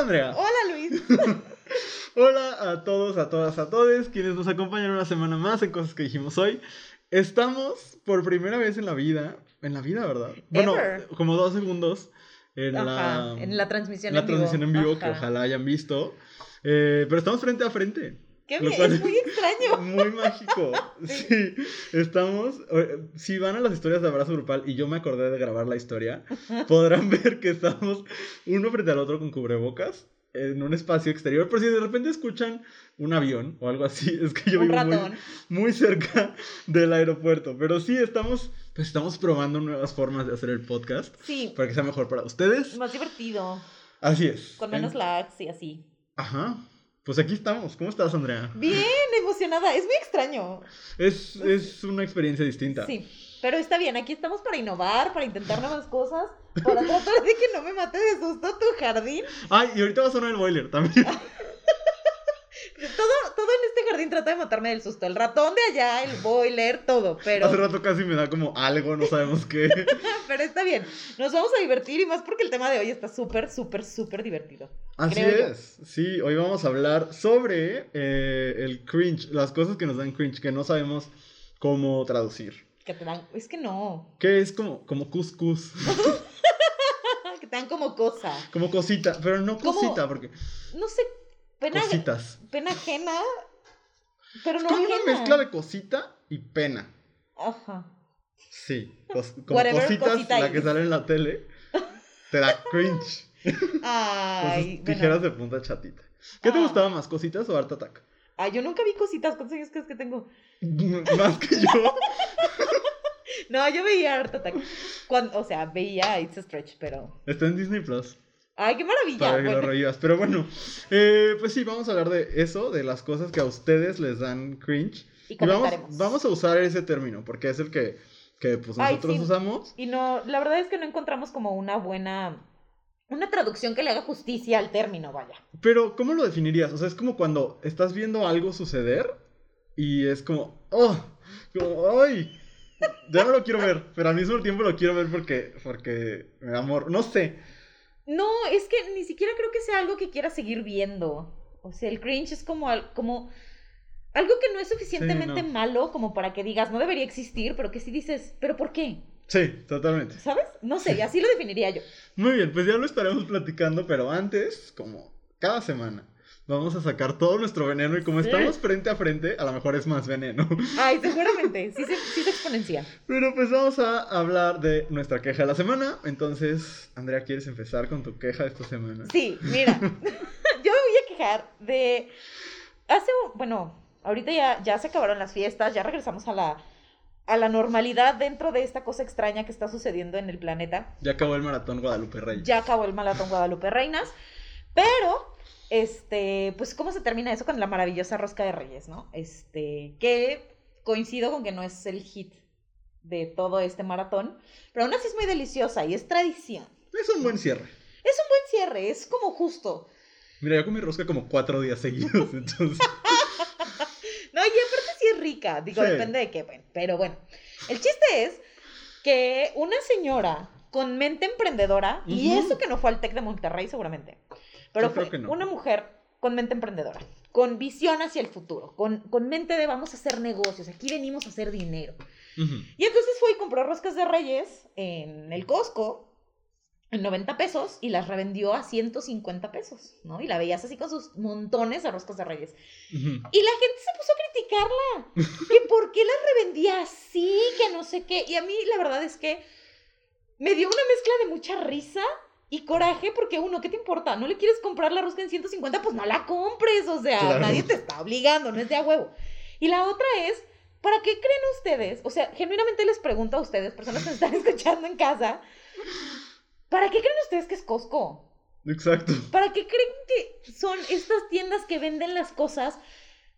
Hola Andrea. Hola Luis. Hola a todos, a todas, a todos quienes nos acompañan una semana más en Cosas que dijimos hoy. Estamos por primera vez en la vida, en la vida, ¿verdad? Bueno, Ever. como dos segundos en Ajá, la, en la transmisión la en vivo. transmisión en vivo que ojalá hayan visto. Eh, pero estamos frente a frente. Qué bien, cual es muy extraño. Muy mágico. Sí, estamos. eh, Si van a las historias de abrazo grupal y yo me acordé de grabar la historia, podrán ver que estamos uno frente al otro con cubrebocas en un espacio exterior. Pero si de repente escuchan un avión o algo así, es que yo Un vivo muy, muy cerca del aeropuerto. Pero sí, estamos, pues estamos probando nuevas formas de hacer el podcast Sí, para que sea mejor para ustedes. más divertido, Así es. con menos En- lags y así. Ajá. Pues aquí estamos. ¿Cómo estás, Andrea? Bien, emocionada. Es muy extraño. Es, es una experiencia distinta. Sí, pero está bien. Aquí estamos para innovar, para intentar nuevas cosas, para tratar de que no me mate de susto tu jardín. Ay, y ahorita va a sonar el boiler también. Todo, todo en este jardín trata de matarme del susto. El ratón de allá, el boiler, todo. Pero, Hace rato casi me da como algo, no sabemos qué. pero está bien. Nos vamos a divertir y más porque el tema de hoy está súper, súper, súper divertido. Así yo. es. Sí, hoy vamos a hablar sobre eh, el cringe, las cosas que nos dan cringe, que no sabemos cómo traducir. Que te dan. Es que no. Que es como, como cuscús, Que te dan como cosa. como cosita, pero no Como- cosita, porque No sé. Pena, cositas. pena ajena. Pero no Como una ajena. mezcla de cosita y pena. Ajá. Sí, cos- Whatever, cositas, cosita la que sale en la tele, te da cringe. Ay, bueno. tijeras de punta chatita. ¿Qué te Ah. gustaba más, cositas o Art Attack? Ay, yo nunca vi cositas. ¿Cuántos años crees que tengo? Más que yo. No, yo veía Art Attack. Cuando, o sea, veía It's a Stretch, pero. Está en Disney Plus. Ay, qué maravilla. Para que lo revivas. Pero bueno, eh, pues sí, vamos a hablar de eso, de las cosas que a ustedes les dan cringe. y Y vamos, vamos a usar ese término, porque es el que, que pues, Ay, nosotros sí. usamos. Y no, la verdad es que no encontramos como una buena. Una traducción que le haga justicia al término, vaya. Pero, ¿cómo lo definirías? O sea, es como cuando estás viendo algo suceder y es como, oh, como, ay, ya no lo quiero ver, pero al mismo tiempo lo quiero ver porque, porque me da amor. No sé. No, es que ni siquiera creo que sea algo que quiera seguir viendo. O sea, el cringe es como, al- como algo que no es suficientemente no. malo como para que digas, no debería existir, pero que sí dices, ¿pero por qué? Sí, totalmente. ¿Sabes? No sé, así lo definiría yo. Muy bien, pues ya lo estaremos platicando, pero antes, como cada semana, vamos a sacar todo nuestro veneno y como estamos frente a frente, a lo mejor es más veneno. Ay, seguramente, sí se, sí se exponencia. Pero pues vamos a hablar de nuestra queja de la semana. Entonces, Andrea, ¿quieres empezar con tu queja de esta semana? Sí, mira, yo me voy a quejar de... Hace, bueno, ahorita ya, ya se acabaron las fiestas, ya regresamos a la, a la normalidad dentro de esta cosa extraña que está sucediendo en el planeta. Ya acabó el maratón Guadalupe Reyes. Ya acabó el maratón Guadalupe Reinas, pero, este, pues, ¿cómo se termina eso con la maravillosa rosca de Reyes, no? Este, que coincido con que no es el hit de todo este maratón, pero aún así es muy deliciosa y es tradición. Es un buen cierre. Es un buen cierre, es como justo. Mira, yo comí rosca como cuatro días seguidos, entonces... No, y aparte sí es rica, digo, Sí. depende de qué, bueno, pero bueno. El chiste es que una señora con mente emprendedora, y eso que no fue al TEC de Monterrey seguramente, pero Yo fue no. una mujer con mente emprendedora, con visión hacia el futuro, con, con mente de vamos a hacer negocios, aquí venimos a hacer dinero. Y entonces fue y compró roscas de reyes en el Costco en 90 pesos y las revendió a 150 pesos, ¿no? Y la veías así con sus montones de roscas de reyes. Y la gente se puso a criticarla. Que por qué las revendía así, que no sé qué. Y a mí la verdad es que me dio una mezcla de mucha risa y coraje porque uno, ¿qué te importa? ¿No le quieres comprar la rosca en 150? Pues no la compres, o sea, Claro. nadie te está obligando, no es de a huevo. Y la otra es, ¿para qué creen ustedes? O sea, genuinamente les pregunto a ustedes, personas que me están escuchando en casa, ¿para qué creen ustedes que es Costco? Exacto. ¿Para qué creen que son estas tiendas que venden las cosas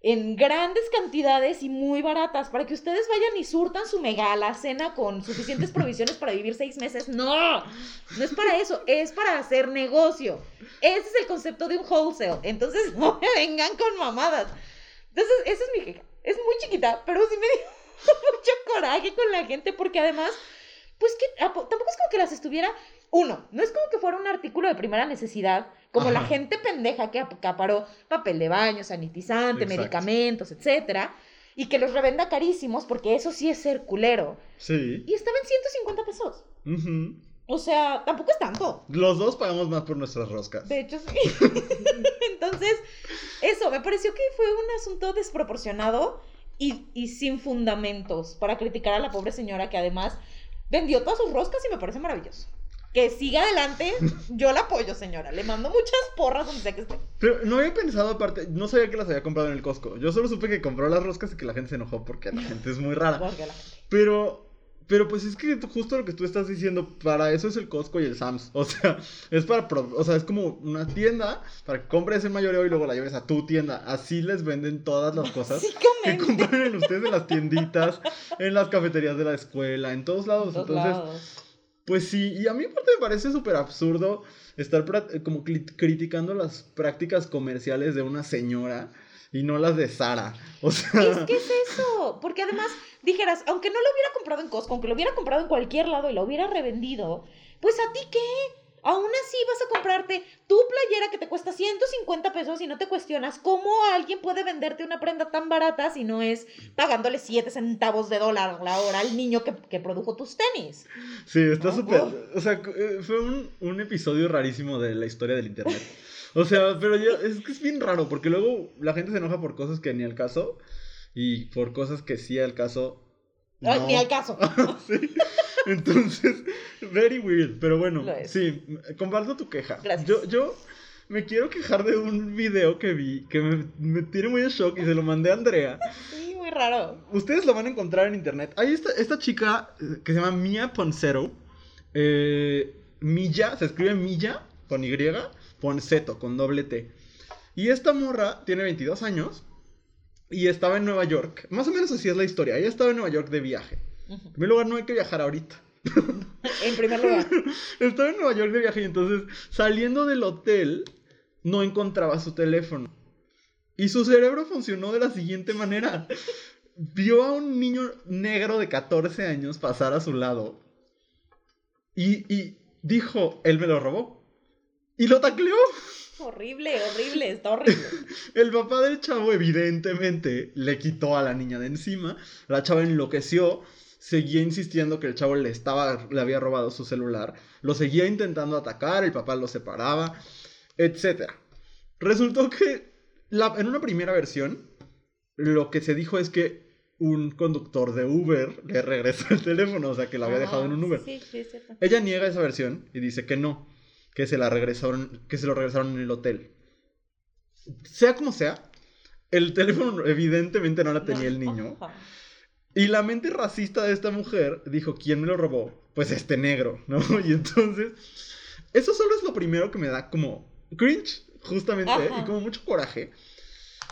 en grandes cantidades y muy baratas? Para que ustedes vayan y surtan su mega alacena con suficientes provisiones para vivir seis meses. No, no es para eso, es para hacer negocio. Ese es el concepto de un wholesale. Entonces no me vengan con mamadas. Entonces, esa es mi queja. Es muy chiquita, pero sí me dio mucho coraje con la gente porque además, pues que tampoco es como que las estuviera uno, no es como que fuera un artículo de primera necesidad, como la gente pendeja que acaparó papel de baño, sanitizante, Exacto. medicamentos, etcétera, y que los revenda carísimos, porque eso sí es ser culero. Sí. Y estaba en 150 pesos. O sea, tampoco es tanto. Los dos pagamos más por nuestras roscas. De hecho, sí. Entonces, eso, me pareció que fue un asunto desproporcionado y, y sin fundamentos para criticar a la pobre señora que además vendió todas sus roscas y me parece maravilloso. Que siga adelante, yo la apoyo, señora. Le mando muchas porras donde sea que esté. Pero no había pensado aparte, no sabía que las había comprado en el Costco. Yo solo supe que compró las roscas y que la gente se enojó porque la gente es muy rara. Porque la gente- Pero, pero pues es que justo lo que tú estás diciendo, para eso es el Costco y el Sams. O sea, es para, pro- o sea, es como una tienda para que compres el mayoreo y luego la lleves a tu tienda. Así les venden todas las cosas que compran en ustedes en las tienditas, en las cafeterías de la escuela, en todos lados. En todos Entonces, lados. Pues sí, y a mí aparte me parece súper absurdo estar eh, como criticando las prácticas comerciales de una señora y no las de Sara. O sea, Es que es eso. Porque además, dijeras, aunque no lo hubiera comprado en Costco, aunque lo hubiera comprado en cualquier lado y lo hubiera revendido, pues a ti qué? Aún así vas a comprarte tu playera que te cuesta 150 pesos y no te cuestionas cómo alguien puede venderte una prenda tan barata si no es pagándole 7 centavos de dólar la hora al niño que, que produjo tus tenis. sí, está súper... wow. O sea, eh, fue un, un episodio rarísimo de la historia del Internet. O sea, pero es que es bien raro, porque luego la gente se enoja por cosas que ni al caso y por cosas que sí al caso. Ay, no. Ni al caso. Sí. Entonces, very weird. Pero bueno, sí, comparto tu queja. Gracias. Yo, yo me quiero quejar de un video que vi que me, me tiene muy en shock y se lo mandé a Andrea. Sí, muy raro. Ustedes lo van a encontrar en internet. Hay esta, esta chica eh, que se llama Mia Poncero. Eh, Milla, se escribe Milla con Y, Ponceto con doble T. Y esta morra tiene 22 años y estaba en Nueva York. Más o menos así es la historia. Ella estaba en Nueva York de viaje. En primer lugar, no hay que viajar ahorita. En primer lugar. Estaba en Nueva York de viaje y entonces saliendo del hotel no encontraba su teléfono. Y su cerebro funcionó de la siguiente manera. Vio a un niño negro de 14 años pasar a su lado y, y dijo, él me lo robó. Y lo tacleó. Horrible, horrible, está horrible. El papá del chavo evidentemente le quitó a la niña de encima. La chava enloqueció, seguía insistiendo que el chavo le estaba le había robado su celular, lo seguía intentando atacar, el papá lo separaba, etcétera. Resultó que la- en una primera versión lo que se dijo es que un conductor de Uber le regresó el teléfono, o sea, que lo había dejado en un Uber. Sí, sí, es cierto. Ella niega esa versión y dice que no, que se la regresaron, que se lo regresaron en el hotel. Sea como sea, el teléfono evidentemente no la tenía el niño. Y la mente racista de esta mujer dijo, ¿quién me lo robó? Pues este negro, ¿no? Y entonces, eso solo es lo primero que me da como cringe, justamente, Ajá. y como mucho coraje.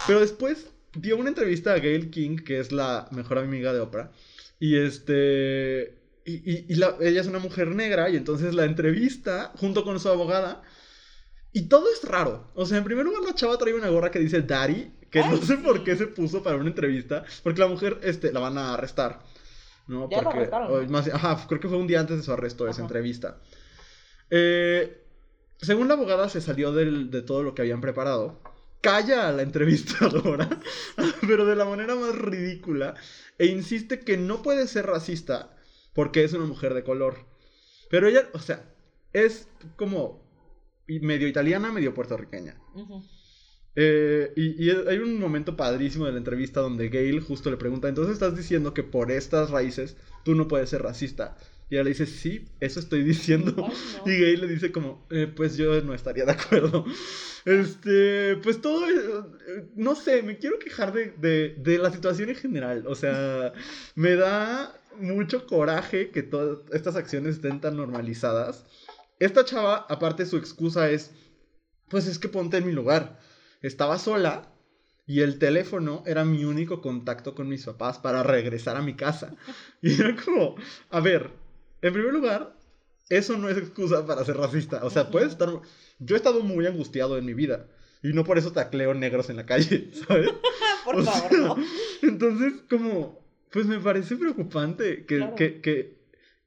Pero después dio una entrevista a Gail King, que es la mejor amiga de Oprah, y este... Y, y- y la- ella es una mujer negra, y entonces la entrevista junto con su abogada. Y todo es raro. O sea, en primer lugar, la chava trae una gorra que dice Daddy, que no sé por qué se puso para una entrevista, porque la mujer este, la van a arrestar. ¿no? Ya porque, arrestaron, o más- ajá, creo que fue un día antes de su arresto esa Ajá. entrevista. Eh, según la abogada, se salió del- de todo lo que habían preparado. Calla a la entrevistadora, pero de la manera más ridícula, e insiste que no puede ser racista porque es una mujer de color. Pero ella, o sea, es como medio italiana, medio puertorriqueña. Eh, y, y hay un momento padrísimo de la entrevista donde Gail justo le pregunta, entonces estás diciendo que por estas raíces tú no puedes ser racista. Y ella le dice, sí, eso estoy diciendo. Ay, no. Y Gail le dice como, "Eh, pues yo no estaría de acuerdo. Este, pues todo, eh, no sé, me quiero quejar de, de, de la situación en general. O sea, me da mucho coraje que todas estas acciones estén tan normalizadas. Esta chava, aparte su excusa es, pues es que ponte en mi lugar. Estaba sola y el teléfono era mi único contacto con mis papás para regresar a mi casa. Y era como, a ver, en primer lugar, eso no es excusa para ser racista. O sea, puedes estar... Yo he estado muy angustiado en mi vida. Y no por eso tacleo negros en la calle, ¿sabes? Por O favor, sea, no. Entonces, como, pues me parece preocupante que, Claro. que, que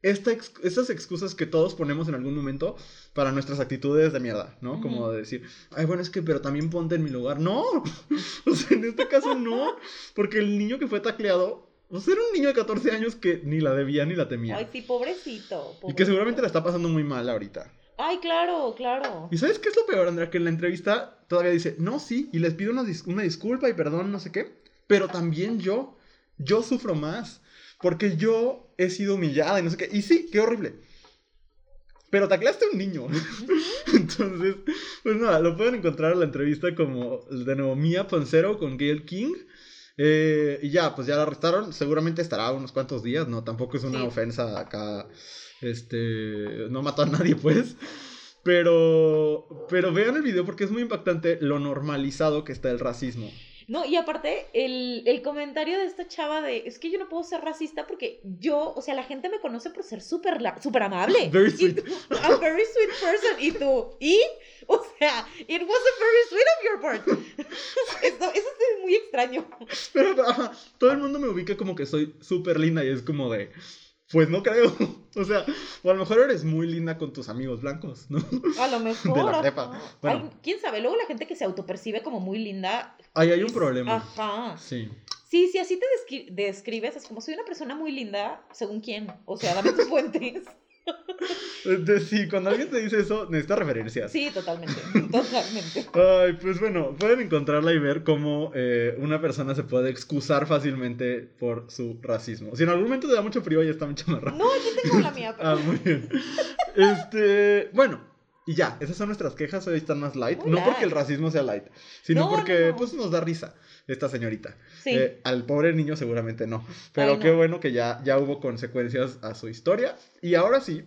esta ex- estas excusas que todos ponemos en algún momento para nuestras actitudes de mierda, ¿no? Como de decir, ay, bueno, es que, pero también ponte en mi lugar. No, o sea, en este caso no, porque el niño que fue tacleado, pues era un niño de 14 años que ni la debía ni la temía. Ay, sí, pobrecito. y que seguramente la está pasando muy mal ahorita. Ay, claro, claro. ¿Y sabes qué es lo peor, Andrea? Que en la entrevista todavía dice, no, sí, y les pido una, dis- una disculpa y perdón, no sé qué, pero también yo, yo sufro más, porque yo he sido humillada y no sé qué, y sí, qué horrible. Pero tacleaste a un niño. Entonces, pues nada, lo pueden encontrar en la entrevista como de nuevo Mia Poncero con Gail King. Eh, y ya, pues ya la arrestaron. Seguramente estará unos cuantos días, ¿no? Tampoco es una Sí. ofensa acá. Este. No mató a nadie, pues. Pero. Pero vean el video porque es muy impactante lo normalizado que está el racismo. No, y aparte, el, el comentario de esta chava de, es que yo no puedo ser racista porque yo, o sea, la gente me conoce por ser súper súper amable. Very sweet. tú, a very sweet person. Y tú, ¿y? O sea, it was a very sweet of your part. Eso, eso es muy extraño. Pero ajá, todo el mundo me ubica como que soy súper linda y es como de. Pues no creo. O sea, o a lo mejor eres muy linda con tus amigos blancos, ¿no? A lo mejor. De la prepa. Bueno. Ay, quién sabe, luego la gente que se autopercibe como muy linda. Ahí hay un es- problema. Ajá. Sí. Sí, si así te descri- describes, es como soy una persona muy linda, según quién. O sea, dame tus fuentes. Entonces, sí, cuando alguien te dice eso, necesita referencias. Sí, totalmente. Totalmente. Ay, pues bueno, pueden encontrarla y ver cómo eh, una persona se puede excusar fácilmente por su racismo. Si en algún momento te da mucho frío, ya está muy chamarra. No, aquí tengo la mía, pero. Ah, muy bien. Este, bueno, y ya, esas son nuestras quejas, hoy están más light. Muy no light. porque el racismo sea light, sino No, porque no, no. pues nos da risa esta señorita. Sí. Eh, al pobre niño seguramente no. Pero Ay, no. qué bueno que ya, ya hubo consecuencias a su historia. Y ahora sí,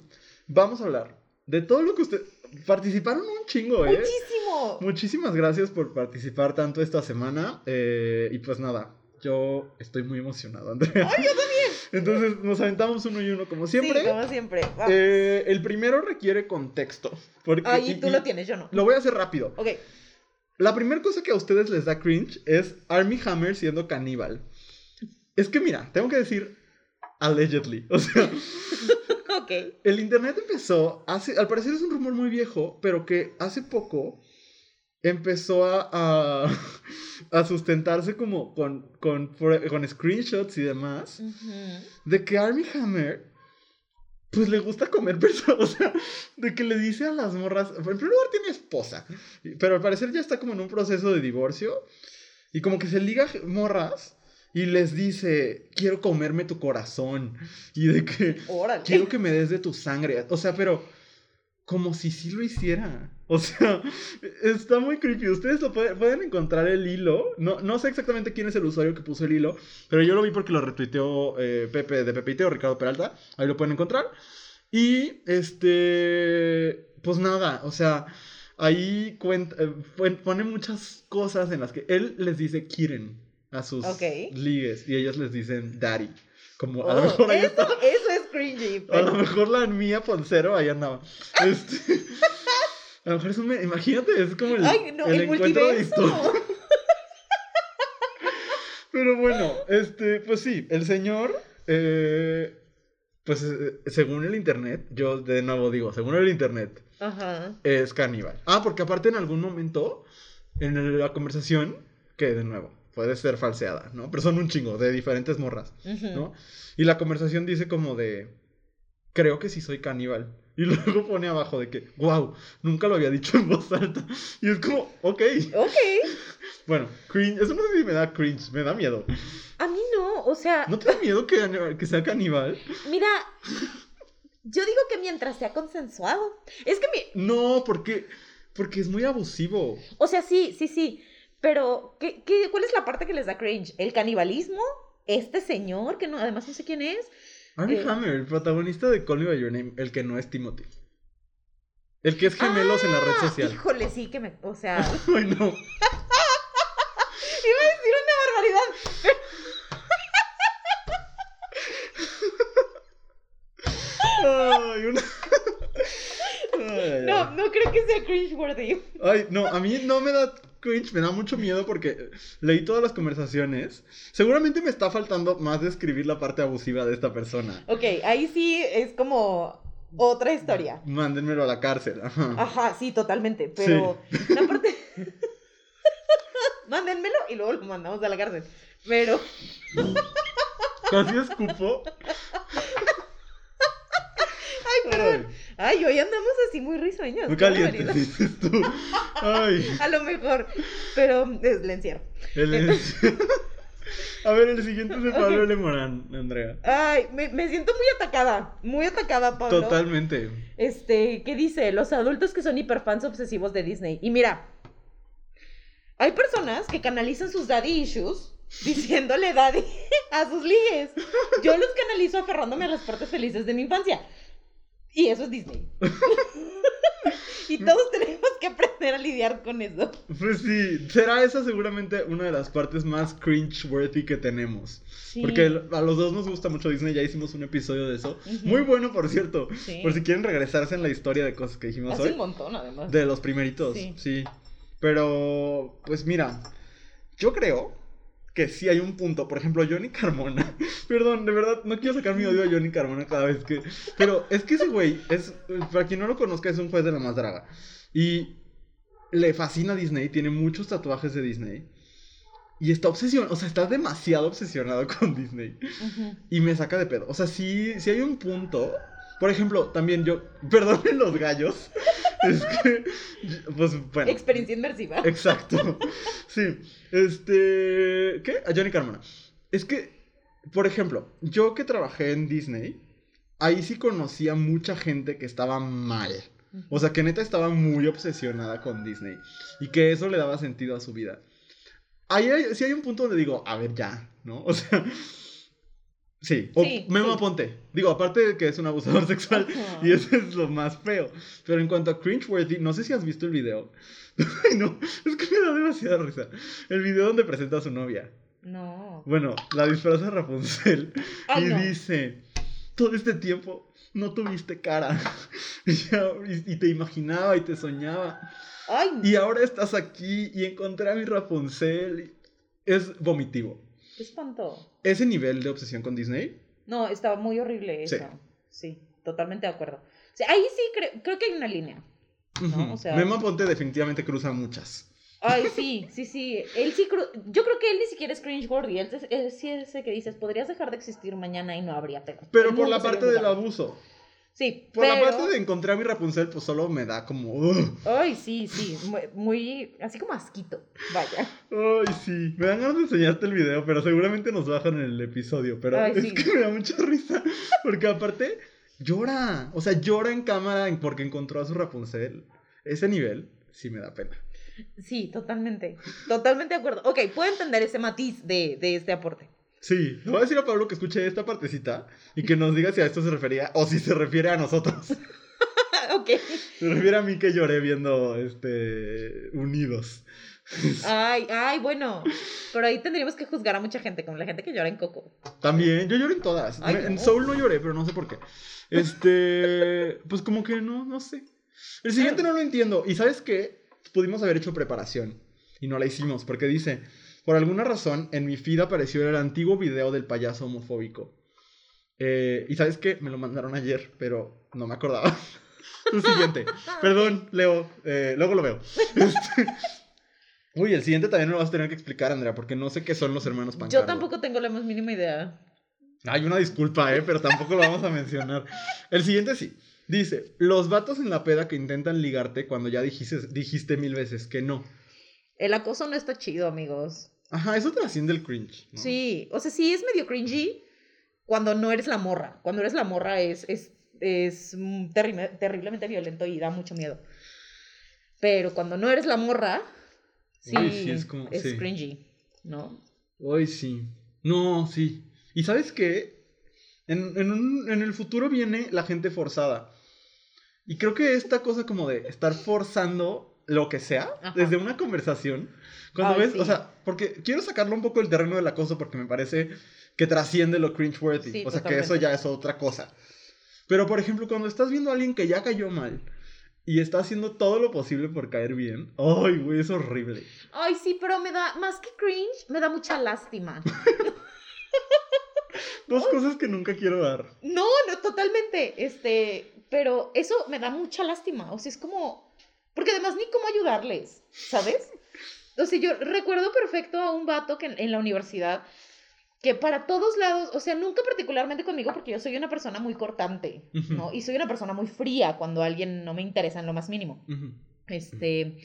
vamos a hablar de todo lo que usted... Participaron un chingo, ¿eh? Muchísimo. Muchísimas gracias por participar tanto esta semana. eh, y pues nada, yo estoy muy emocionado, Andrea. Ay, yo también. Entonces nos aventamos uno y uno como siempre. Sí, como siempre. Va. Eh, el primero requiere contexto. Porque, Ahí y- tú y lo tienes, yo no. Lo voy a hacer rápido. Ok. La primera cosa que a ustedes les da cringe es Army Hammer siendo caníbal. Es que mira, tengo que decir allegedly. O sea, el internet empezó hace, al parecer es un rumor muy viejo, pero que hace poco empezó a, a, a sustentarse como con, con, con screenshots y demás de que Army Hammer pues le gusta comer personas, o sea, de que le dice a las morras, en primer lugar tiene esposa, pero al parecer ya está como en un proceso de divorcio y como que se liga morras y les dice, quiero comerme tu corazón y de que Órale. quiero que me des de tu sangre, o sea, pero como si sí lo hiciera. O sea, está muy creepy. Ustedes lo pueden, pueden encontrar el hilo. No, no sé exactamente quién es el usuario que puso el hilo, pero yo lo vi porque lo retuiteó eh, Pepe de Pepe y Teo, Ricardo Peralta. Ahí lo pueden encontrar. Y este, pues nada, o sea, ahí cuenta, eh, pon- pone muchas cosas en las que él les dice quieren a sus Ok. ligues y ellos les dicen daddy. Como a lo Oh, mejor ahí eso, está. eso es cringy. A lo pero- mejor la mía Poncero ahí andaba. Este, a lo mejor es un. Imagínate, es como el, Ay, no, el el, encuentro de. Pero bueno, este, pues sí, el señor. eh, pues eh, según el internet, yo de nuevo digo, según el internet, Ajá. es caníbal. Ah, porque aparte en algún momento, en la conversación, que de nuevo, puede ser falseada, ¿no? Pero son un chingo de diferentes morras. ¿no? Y la conversación dice como de, creo que sí soy caníbal. Y luego pone abajo de que, wow, nunca lo había dicho en voz alta. Y es como, ok. Ok. Bueno, cringe, eso no sé si me da cringe, me da miedo. A mí no, o sea, ¿No te da miedo que, que sea caníbal? mira, yo digo que mientras sea consensuado. Es que mi, No, porque, porque es muy abusivo. o sea, sí, sí, sí, pero ¿qué, qué, cuál es la parte que les da cringe? ¿El canibalismo? ¿Este señor que no, además no sé quién es? Armie Eh. Hammer, el protagonista de Call Me By Your Name, el que no es Timothy. El que es gemelos en la red Ah, social. Híjole, sí que me, o sea, Ay, no. iba a decir una barbaridad. Ay, una... Ay, ay, No, no creo que sea cringe worthy. Ay, no, a mí no me da cringe, me da mucho miedo porque leí todas las conversaciones. Seguramente me está faltando más describir la parte abusiva de esta persona. Ok, ahí sí es como otra historia. Mándenmelo a la cárcel. Ajá, Ajá, sí, totalmente. Pero la parte. Mándenmelo y luego lo mandamos a la cárcel. Pero. Casi escupo. Ay, perdón. Ay, hoy andamos así muy risueños. Muy qué caliente, barbaridad. dices tú. Ay. A lo mejor. Pero le encierro. el- A ver, el siguiente es de Pablo L. Morán, Andrea. Ay, me, me siento muy atacada. Muy atacada, Pablo. Totalmente. Este, ¿qué dice? Los adultos que son hiperfans obsesivos de Disney. Y mira, hay personas que canalizan sus daddy issues diciéndole daddy a sus ligues. Yo los canalizo aferrándome a las partes felices de mi infancia. Y eso es Disney. y todos tenemos que aprender a lidiar con eso. Pues sí, será esa seguramente una de las partes más cringe-worthy que tenemos. Sí. Porque a los dos nos gusta mucho Disney, ya hicimos un episodio de eso. Muy bueno, por cierto. Sí. Por si quieren regresarse en la historia de cosas que dijimos Hace hoy. un montón, además. De los primeritos, Sí. sí. Pero, pues mira, yo creo que sí hay un punto. Por ejemplo, Johnny Carmona. Perdón, de verdad, no quiero sacar mi odio a Johnny Carmona cada vez que. Pero es que ese güey, es, para quien no lo conozca, es un juez de la más draga. Y le fascina Disney, tiene muchos tatuajes de Disney. Y está obsesionado, o sea, está demasiado obsesionado con Disney. Y me saca de pedo. O sea, sí, sí hay un punto. Por ejemplo, también yo. Perdonen los gallos. Es que. Pues bueno. Experiencia inmersiva. Exacto. Sí. Este. ¿Qué? A Johnny Carmona. Es que, por ejemplo, yo que trabajé en Disney, ahí sí conocía mucha gente que estaba mal. O sea, que neta estaba muy obsesionada con Disney. Y que eso le daba sentido a su vida. Ahí hay, sí hay un punto donde digo, a ver, ya, ¿no? O sea. Sí, o Sí, Memo sí. Aponte. Digo, aparte de que es un abusador sexual, y eso es lo más feo. Pero en cuanto a cringeworthy, no sé si has visto el video. Ay, no, es que me da demasiada risa. El video donde presenta a su novia. No. Bueno, la disfraza de Rapunzel. Ay, y no. dice: Todo este tiempo no tuviste cara. y, ya- y- y te imaginaba y te soñaba. Ay, Y ahora estás aquí y encontré a mi Rapunzel. Es vomitivo. Qué espanto. Ese nivel de obsesión con Disney. No, estaba muy horrible Sí. eso. Sí, totalmente de acuerdo. O sea, ahí sí creo, creo que hay una línea. No, ujú, o sea- Memo Aponte definitivamente cruza muchas. Ay, sí, sí, sí. Él sí, cru- yo creo que él ni siquiera es cringe-worthy. Él, él sí es ese que dices, podrías dejar de existir mañana y no habría pedo. Pero El por la parte del abuso. Sí, Por pero... la parte de encontrar a mi Rapunzel, pues solo me da como. "Ugh". Ay, sí, sí. Muy, muy- así como asquito. Vaya. Ay, sí. Me dan ganas de enseñarte el video, pero seguramente nos bajan en el episodio. Pero Ay, es sí. que me da mucha risa. Porque aparte, llora. O sea, llora en cámara porque encontró a su Rapunzel. Ese nivel sí me da pena. Sí, totalmente. Totalmente de acuerdo. Ok, puedo entender ese matiz de, de este aporte. Sí, le voy a decir a Pablo que escuche esta partecita y que nos diga si a esto se refería o si se refiere a nosotros. ok. Se refiere a mí que lloré viendo este Unidos. Ay, ay, bueno. Pero ahí tendríamos que juzgar a mucha gente, como la gente que llora en Coco. También, yo lloré en todas. Ay, En no. Soul no lloré, pero no sé por qué. Este, pues como que no, no sé. El siguiente no lo entiendo. ¿Y sabes qué? Pudimos haber hecho preparación y no la hicimos porque dice, por alguna razón en mi feed apareció el antiguo video del payaso homofóbico. Eh, y sabes qué? Me lo mandaron ayer, pero no me acordaba. El siguiente. Perdón, Leo. eh, luego lo veo. Este, Uy, el siguiente también me lo vas a tener que explicar, Andrea, porque no sé qué son los hermanos Pancardo. Yo tampoco tengo la más mínima idea. Hay una disculpa, ¿eh? Pero tampoco lo vamos a mencionar. El siguiente sí. Dice, los vatos en la peda que intentan ligarte cuando ya dijiste, dijiste mil veces que no. El acoso no está chido, amigos. Ajá, eso trasciende el cringe. ¿no? Sí, o sea, sí es medio cringy cuando no eres la morra. Cuando eres la morra es, es, es terri- terriblemente violento y da mucho miedo. Pero cuando no eres la morra, sí, Uy, sí, es como- sí. cringy, ¿no? Hoy sí. No, sí. ¿Y sabes qué? En, en, un- en el futuro viene la gente forzada. Y creo que esta cosa como de estar forzando lo que sea Ajá. desde una conversación. Cuando Ay, ves, sí. o sea, porque quiero sacarlo un poco del terreno del acoso porque me parece que trasciende lo cringeworthy. Sí, o sea, que eso ya es otra cosa. Pero, por ejemplo, cuando estás viendo a alguien que ya cayó mal y está haciendo todo lo posible por caer bien. Ay, güey, es horrible. Ay, sí, pero me da, más que cringe, me da mucha lástima. Dos cosas que nunca quiero dar. No, no, totalmente. Este, pero eso me da mucha lástima. O sea, es como. Porque además ni cómo ayudarles, ¿sabes? O sea, yo recuerdo perfecto a un vato que en, en la universidad que para todos lados, o sea, nunca particularmente conmigo porque yo soy una persona muy cortante, ¿no? Y soy una persona muy fría cuando alguien no me interesa en lo más mínimo. Este,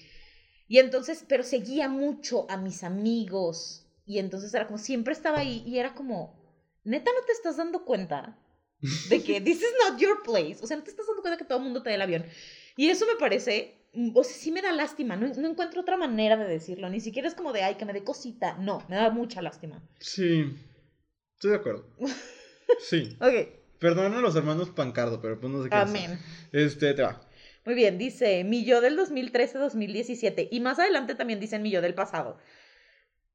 y entonces, pero seguía mucho a mis amigos y entonces era como, siempre estaba ahí y era como, neta, ¿no te estás dando cuenta de que this is not your place? O sea, no te estás dando cuenta que todo el mundo te da el avión. Y eso me parece, o sea, sí me da lástima, no, no encuentro otra manera de decirlo, ni siquiera es como de, ay, que me dé cosita, no, me da mucha lástima. Sí, estoy de acuerdo. Sí. Ok, Perdón a los hermanos Pancardo, pero pues no sé qué. amén. Este, te va. Muy bien, dice mi yo del 2013-2017 y más adelante también dicen mi yo del pasado.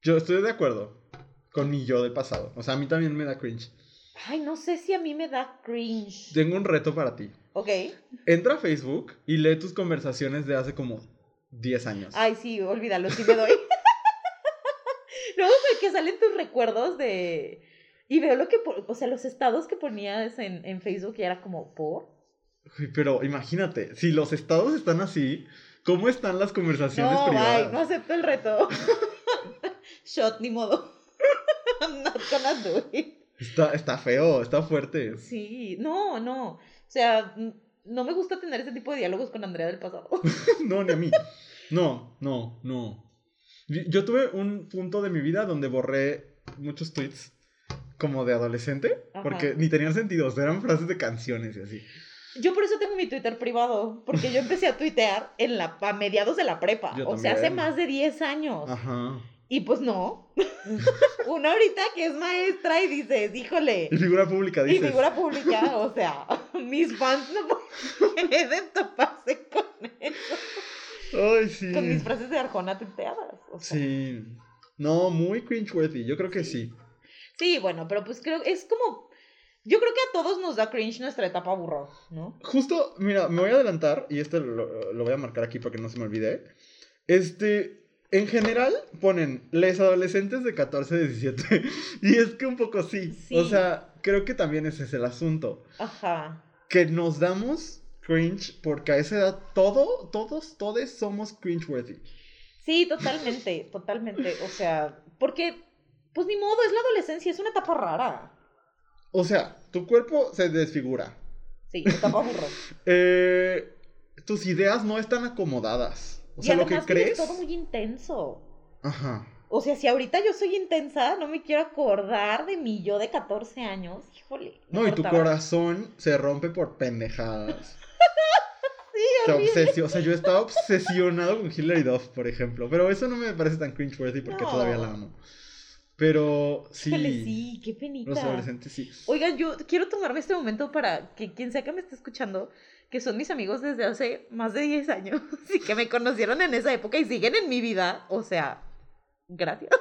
Yo estoy de acuerdo con mi yo del pasado. O sea, a mí también me da cringe. Ay, no sé si a mí me da cringe. Tengo un reto para ti. Ok. Entra a Facebook y lee tus conversaciones de hace como 10 años. Ay, sí, olvídalo, sí me doy. Luego ve que salen tus recuerdos de... Y veo lo que, o sea, los estados que ponías en, en Facebook y era como, ¿por? Uy, Pero imagínate, si los estados están así, ¿cómo están las conversaciones No, privadas? ay, no acepto el reto. Shot, ni modo. I'm not gonna do it. Está, está feo, está fuerte. Sí, no, no. O sea, no me gusta tener ese tipo de diálogos con Andrea del pasado. No, ni a mí. No, no, no. Yo tuve un punto de mi vida donde borré muchos tweets como de adolescente, Ajá. porque ni tenían sentido, o sea, eran frases de canciones y así. Yo por eso tengo mi Twitter privado, porque yo empecé a tuitear en la, a mediados de la prepa. Yo o sea, hace más de 10 años. Ajá. Y pues no. Una ahorita que es maestra y dices, híjole. Y figura pública, Y dices. figura pública, o sea, mis fans no pueden toparse con eso. Ay, sí. Con mis frases de Arjona tuiteadas. O sea. Sí. No, muy cringeworthy, yo creo que sí. Sí, bueno, pero pues creo es como. Yo creo que a todos nos da cringe nuestra etapa burro, ¿no? Justo, mira, me voy a adelantar y esto lo, lo voy a marcar aquí para que no se me olvide. Este, en general ponen les adolescentes de 14 17 y es que un poco sí. Sí. O sea, creo que también ese es el asunto. Ajá. Que nos damos cringe porque a esa edad todo, todos, todos somos cringeworthy. Sí, totalmente, totalmente. O sea, porque, pues ni modo, es la adolescencia, es una etapa rara. O sea, tu cuerpo se desfigura. Sí, etapa burro. Eh, tus ideas no están acomodadas. O y sea, lo que crees. todo muy intenso. Ajá. O sea, si ahorita yo soy intensa, no me quiero acordar de mi yo de 14 años. Híjole. No, y tu corazón se rompe por pendejadas. Sí, obsesio- O sea, yo estaba obsesionado con Hilary Duff, por ejemplo. Pero eso no me parece tan cringeworthy porque No. todavía la amo. Pero sí. Sí, qué penita. Los adolescentes sí. Oigan, yo quiero tomarme este momento para que quien sea que me esté escuchando, que son mis amigos desde hace más de 10 años y que me conocieron en esa época y siguen en mi vida, o sea, gracias.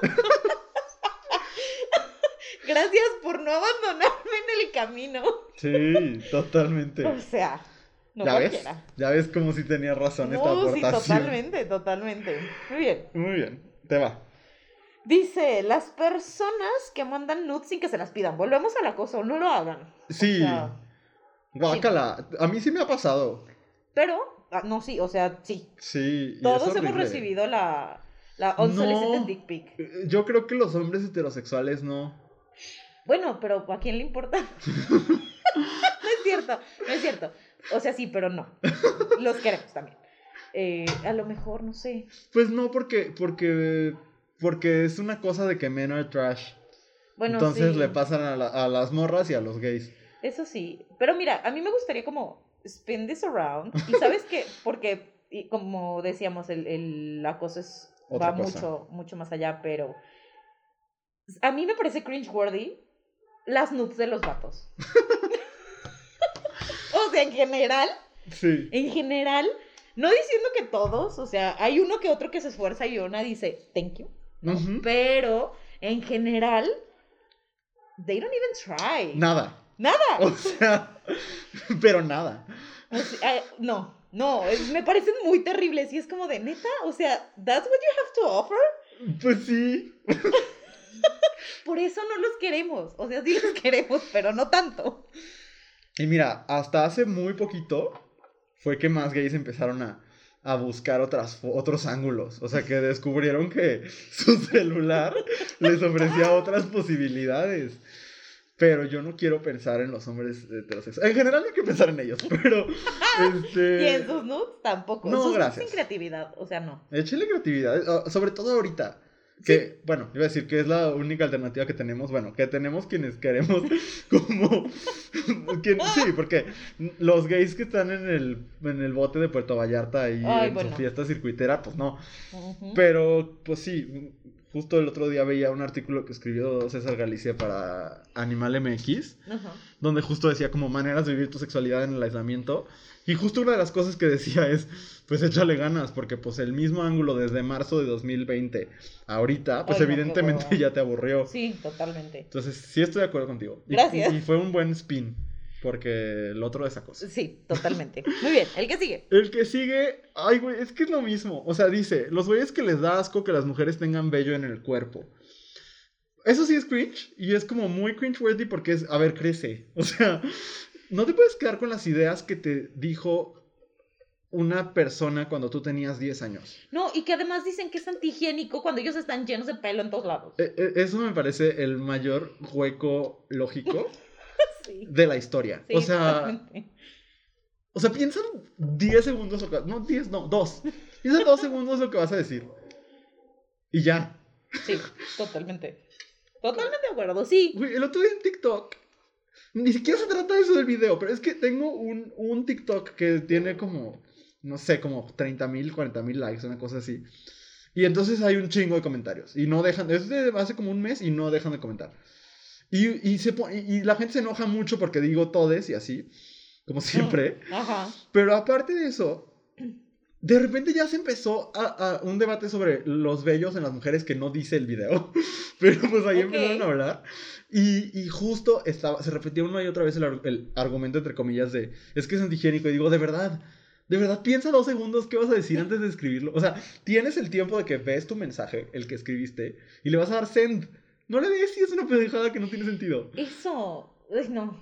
gracias por no abandonarme en el camino. Sí, totalmente. O sea, no ¿Ya ves? cualquiera. Ya ves como si tenía razón esta No, sí, aportación. totalmente, totalmente. Muy bien. Muy bien, te va. Dice, las personas que mandan nudes sin que se las pidan, volvemos al acoso, no lo hagan. Sí. sea, Guácala. A mí sí me ha pasado. Pero, ah, no, sí, o sea, sí, Sí. Todos hemos recibido la, la unsolicited No. dick pic. Eh, Yo creo que los hombres heterosexuales no. Bueno, pero ¿a quién le importa? no es cierto, no es cierto. O sea, sí, pero no. Los queremos también. Eh, a lo mejor, no sé. Pues no, porque, porque, porque es una cosa de que men are trash. Bueno, Entonces sí, le pasan a, la- a las morras y a los gays. Eso sí. Pero mira, a mí me gustaría como spin this around. Y sabes que, porque, y como decíamos, el, el acoso es, Otra va cosa. mucho, mucho más allá, pero a mí me parece cringeworthy las nudes de los vatos. o sea, en general, Sí. en general, no diciendo que todos, o sea, hay uno que otro que se esfuerza y una dice, thank you. Pero en general, they don't even try. Nada. Nada. O sea, pero nada. O sea, eh, no, no, es- me parecen muy terribles y es como de neta, o sea, that's what you have to offer. Pues sí. Por eso no los queremos, o sea, sí los queremos, pero no tanto. Y mira, hasta hace muy poquito fue que más gays empezaron a, a buscar otras, otros ángulos. O sea, que descubrieron que su celular les ofrecía otras posibilidades. Pero yo no quiero pensar en los hombres heterosexuales. En general no hay que pensar en ellos, pero... este... Y en sus nudes tampoco. no, sus gracias. sin creatividad, o sea, no. Échale creatividad, ah, sobre todo ahorita. Que, bueno, iba a decir que es la única alternativa que tenemos. Bueno, que tenemos quienes queremos como... quien- sí, porque los gays que están en el, en el bote de Puerto Vallarta y Ay, en bueno. su fiesta circuitera, pues no. Pero, pues sí, justo el otro día veía un artículo que escribió César Galicia para Animal MX, donde justo decía como maneras de vivir tu sexualidad en el aislamiento. Y justo una de las cosas que decía es, pues échale ganas, porque pues el mismo ángulo desde marzo de 2020 ahorita, pues Ay, evidentemente ya te aburrió. Sí, totalmente. Entonces sí estoy de acuerdo contigo. Gracias. Y, fue un buen spin, porque el otro de esa cosa. Sí, totalmente. Muy bien, el que sigue. El que sigue, ay güey, es que es lo mismo. O sea, dice, los güeyes que les da asco que las mujeres tengan vello en el cuerpo. Eso sí es cringe y es como muy cringe-worthy porque es, a ver, crece. O sea, no te puedes quedar con las ideas que te dijo una persona cuando tú tenías 10 años. No, y que además dicen que es antihigiénico cuando ellos están llenos de pelo en todos lados. E- e- Eso me parece el mayor hueco lógico Sí. de la historia. Sí, o sea, o sea, piensa 10 segundos que... No, 10, no, 2. Piensa 2 segundos lo que vas a decir. Y ya. Sí, totalmente. Totalmente de acuerdo, sí. El otro día en TikTok, ni siquiera se trata de eso del video, pero es que tengo un, un TikTok que tiene como, no sé, como 30 mil, 40 mil likes, una cosa así. Y entonces hay un chingo de comentarios. Y no dejan, es de hace como un mes y no dejan de comentar. Y, y, se y la gente se enoja mucho porque digo todes y así, como siempre. Ajá. Pero aparte de eso, de repente ya se empezó a, a un debate sobre los vellos en las mujeres que no dice el video. Pero pues ahí Ok. empezaron a hablar. Y, y justo estaba, se repetía una y otra vez el, el argumento, entre comillas, de es que es antihigiénico. Y digo, de verdad, de verdad, piensa dos segundos qué vas a decir antes de escribirlo. O sea, tienes el tiempo de que ves tu mensaje, el que escribiste, y le vas a dar send. No le des si es una pendejada que no tiene sentido. Eso. No.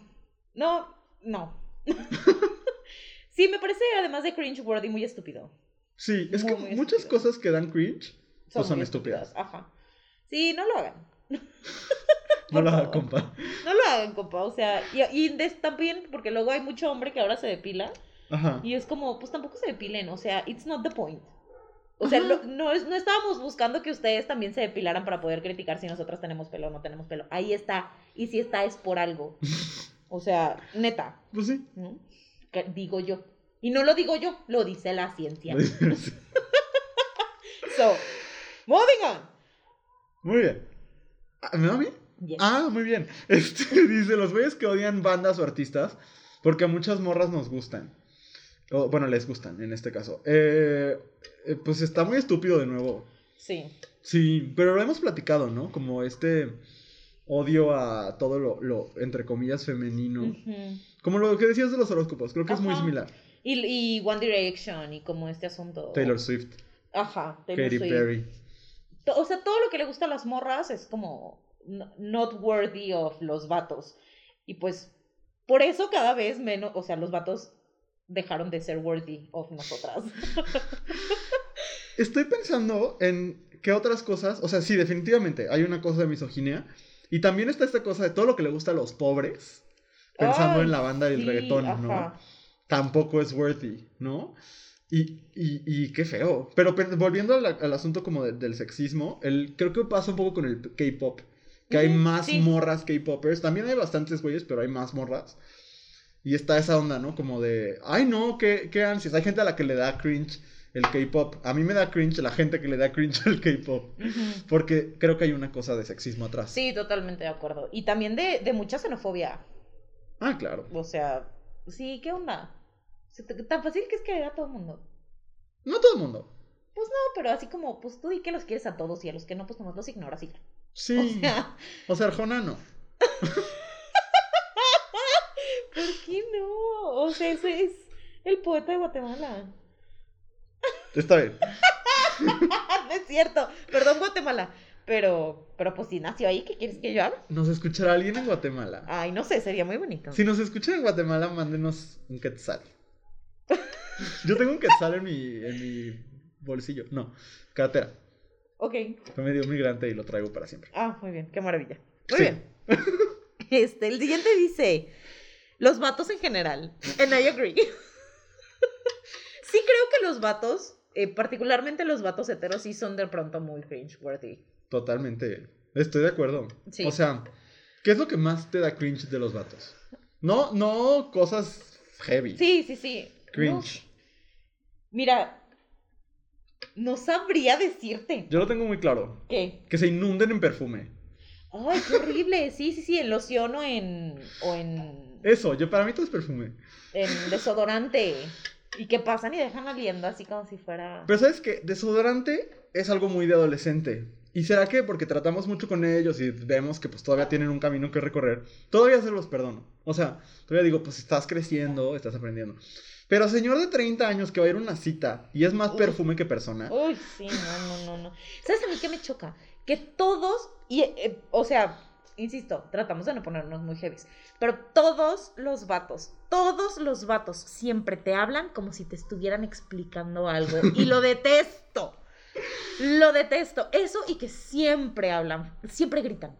No, no. sí, me parece además de cringe-worthy muy estúpido. Sí, es Muy, que muy muchas estúpido. cosas que dan cringe Pues son estúpidas. Ajá. Sí, no lo hagan. no la favor. compa. No lo hagan, compa. O sea, y, y des- también, porque luego hay mucho hombre que ahora se depila. Ajá. Y es como, pues tampoco se depilen. O sea, it's not the point. O sea, lo- no, es, no estábamos buscando que ustedes también se depilaran para poder criticar si nosotras tenemos pelo o no tenemos pelo. Ahí está. Y si está es por algo. O sea, neta. Pues sí. Digo yo. Y no lo digo yo, lo dice la ciencia. So, moving on. Muy bien. Ah, ¿Me va a mí? Yes. Ah, muy bien. Este, dice, los güeyes que odian bandas o artistas, porque a muchas morras nos gustan. O, bueno, les gustan, en este caso. Eh, eh, pues está muy estúpido de nuevo. Sí. Sí, pero lo hemos platicado, ¿no? Como este odio a todo lo, lo entre comillas, femenino. Ujú. Como lo que decías de los horóscopos, creo que es muy similar. y, y One Direction y como este asunto. Taylor Swift, Ajá, Taylor Katy Swift. Perry. O sea, todo lo que le gusta a las morras es como no- not worthy of los vatos. Y pues, por eso cada vez menos, o sea, los vatos dejaron de ser worthy of nosotras. Estoy pensando en qué otras cosas, o sea, sí, definitivamente hay una cosa de misoginia y también está esta cosa de todo lo que le gusta a los pobres, pensando Ay, en la banda y el sí, reggaetón, ¿no? ajá. Tampoco es worthy, ¿no? Y, y, y qué feo. Pero pe- volviendo a la- al asunto como de- del sexismo, el, creo que pasa un poco con el K-pop, que hay más sí. morras K-popers, también hay bastantes güeyes, pero hay más morras. Y está esa onda, ¿no? Como de, ay no, qué, qué ansias. Hay gente a la que le da cringe el K-pop. A mí me da cringe la gente que le da cringe el K-pop. Porque creo que hay una cosa de sexismo atrás. Sí, totalmente de acuerdo. Y también de, de mucha xenofobia. Ah, claro. O sea, sí, ¿qué onda? Tan fácil que es querer a todo el mundo. No todo el mundo. Pues no, pero así como, pues tú di que los quieres a todos y a los que no, pues nomás los ignoras y ya. Sí. O sea, O sea, Arjona no. ¿por qué no? O sea, eso es. El poeta de Guatemala. Está bien. no es cierto. Perdón, Guatemala. Pero, pero pues si nació ahí, ¿qué quieres que yo haga? ¿Nos escuchará alguien en Guatemala? Ay, no sé, sería muy bonito. Si nos escuchan en Guatemala, mándenos un quetzal. Yo tengo un quetzal en mi, en mi bolsillo. No, cartera. Ok. Fue medio migrante y lo traigo para siempre. Ah, muy bien, qué maravilla. Muy Sí. bien. Este, el siguiente dice, los vatos en general. And I agree. sí creo que los vatos, eh, particularmente los vatos heteros, sí son de pronto muy cringe-worthy. Totalmente. Estoy de acuerdo. Sí. O sea, ¿qué es lo que más te da cringe de los vatos? No, no cosas heavy. Sí, sí, sí. Cringe. No, mira, no sabría decirte. Yo lo tengo muy claro. ¿Qué? Que se inunden en perfume. Ay, qué horrible. Sí, sí, sí, en loción o en, o en, Eso, yo para mí todo es perfume. en desodorante. Y que pasan y dejan oliendo así como si fuera... Pero sabes que desodorante es algo muy de adolescente. ¿Y será que porque tratamos mucho con ellos y vemos que pues todavía tienen un camino que recorrer, todavía se los perdono? O sea, todavía digo, pues estás creciendo, estás aprendiendo. Pero señor de 30 años que va a ir a una cita y es más Uy. perfume que persona. Uy, sí, no, no, no, no. ¿Sabes a mí qué me choca? Que todos, y, eh, o sea, insisto, tratamos de no ponernos muy heavies, pero todos los vatos, todos los vatos siempre te hablan como si te estuvieran explicando algo. Y lo detesto. Lo detesto. Eso y que siempre hablan, siempre gritan.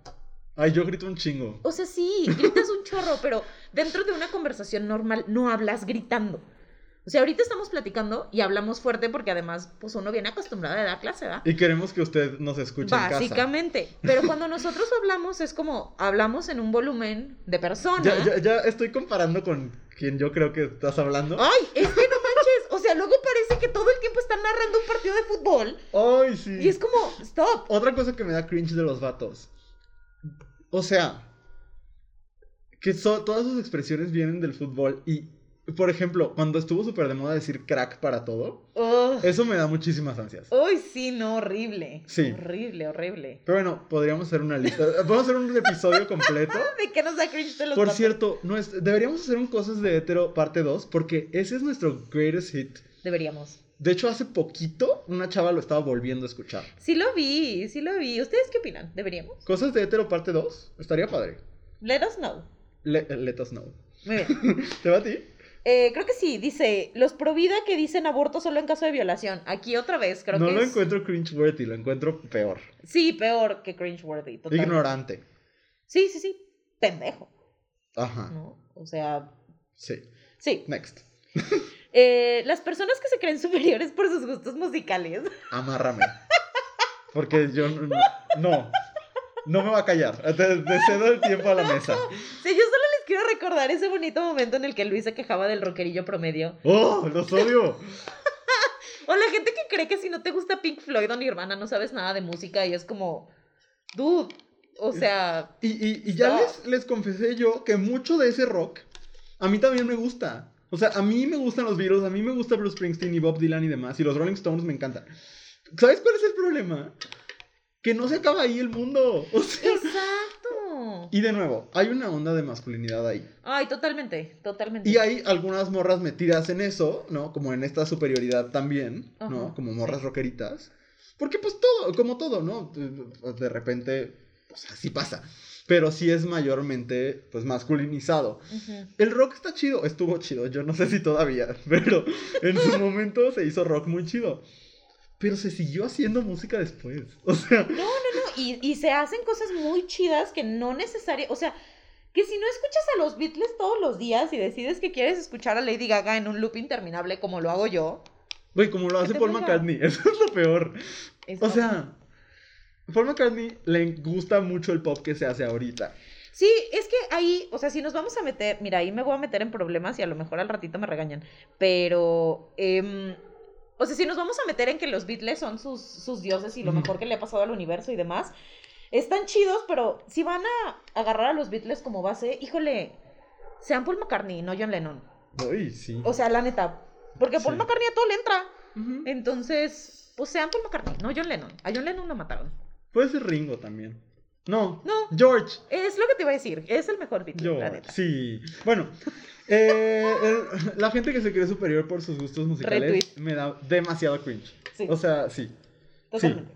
Ay, yo grito un chingo. O sea, sí, gritas un chorro, pero dentro de una conversación normal no hablas gritando. O sea, ahorita estamos platicando y hablamos fuerte porque además, pues uno viene acostumbrado a dar clase, ¿verdad? Y queremos que usted nos escuche en casa. Básicamente. Pero cuando nosotros hablamos es como hablamos en un volumen de persona. Ya, ya, ya estoy comparando con quien yo creo que estás hablando. Ay, es que sea, luego parece que todo el tiempo están narrando un partido de fútbol. Ay, sí. Y es como, stop. Otra cosa que me da cringe de los vatos. O sea, que so- todas sus expresiones vienen del fútbol y, por ejemplo, cuando estuvo súper de moda decir crack para todo, eso me da muchísimas ansias. Uy, sí, no, horrible. Sí. Horrible, horrible. Pero bueno, podríamos hacer una lista. Podemos hacer un episodio completo. ¿De qué nos da cringe de los Por cierto, no es- deberíamos hacer un Cosas de Hetero parte 2 porque ese es nuestro greatest hit. Deberíamos. De hecho, hace poquito una chava lo estaba volviendo a escuchar. Sí lo vi, sí lo vi. ¿Ustedes qué opinan? ¿Deberíamos? Cosas de Hetero parte 2 estaría padre. Let us know. Le- let us know. Muy bien. ¿Te va a ti? Eh, creo que sí, dice, los pro vida que dicen aborto solo en caso de violación. Aquí otra vez, creo no que lo es- encuentro cringeworthy, lo encuentro peor. Sí, peor que cringeworthy. totalmente. Ignorante. Sí, sí, sí. Pendejo, Ajá. ¿no? O sea, Sí. sí. Next. Eh, las personas que se creen superiores por sus gustos musicales. Amárrame. Porque yo no. No, no me va a callar. Te, te cedo el tiempo a la mesa. Sí, yo solo quiero recordar ese bonito momento en el que Luis se quejaba del rockerillo promedio. ¡Oh! ¡Los odio! O la gente que cree que si no te gusta Pink Floyd o Nirvana no sabes nada de música y es como, dude, o sea, Y, y, y ya les, les confesé yo que mucho de ese rock a mí también me gusta. O sea, a mí me gustan los Beatles, a mí me gusta Bruce Springsteen y Bob Dylan y demás, y los Rolling Stones me encantan. ¿Sabes cuál es el problema? Que no se acaba ahí el mundo. O sea, exacto. Y de nuevo, hay una onda de masculinidad ahí. Ay, totalmente, totalmente. Y hay algunas morras metidas en eso, ¿no? Como en esta superioridad también, ¿no? Como morras sí. rockeritas. Porque pues todo, como todo, ¿no? De repente, pues así pasa. Pero sí es mayormente, pues, masculinizado. El rock está chido, estuvo chido, yo no sé si todavía, pero en su momento se hizo rock muy chido. Pero se siguió haciendo música después. O sea, No, no, no, y, y se hacen cosas muy chidas que no necesariamente, o sea, que si no escuchas a los Beatles todos los días y decides que quieres escuchar a Lady Gaga en un loop interminable como lo hago yo, güey, como lo ¿Qué hace Paul? McCartney, eso es lo peor. es O sea, Paul McCartney le gusta mucho el pop que se hace ahorita. Sí, es que ahí, o sea, si nos vamos a meter, mira, ahí me voy a meter en problemas y a lo mejor al ratito me regañan, pero, em, o sea, si nos vamos a meter en que los Beatles son sus, sus dioses y lo mejor que le ha pasado al universo y demás, están chidos, pero si van a agarrar a los Beatles como base, híjole, sean Paul McCartney, no John Lennon. Uy, sí. O sea, la neta, porque Paul Sí. McCartney a todo le entra, Ujú. entonces, pues sean Paul McCartney, no John Lennon. A John Lennon lo mataron. Puede ser Ringo también. No. No. George. Es lo que te iba a decir, es el mejor Beatle, la George. neta. Sí. Bueno, Eh, el- la gente que se cree superior por sus gustos musicales Retweet. me da demasiado cringe. Sí, O sea, sí. totalmente.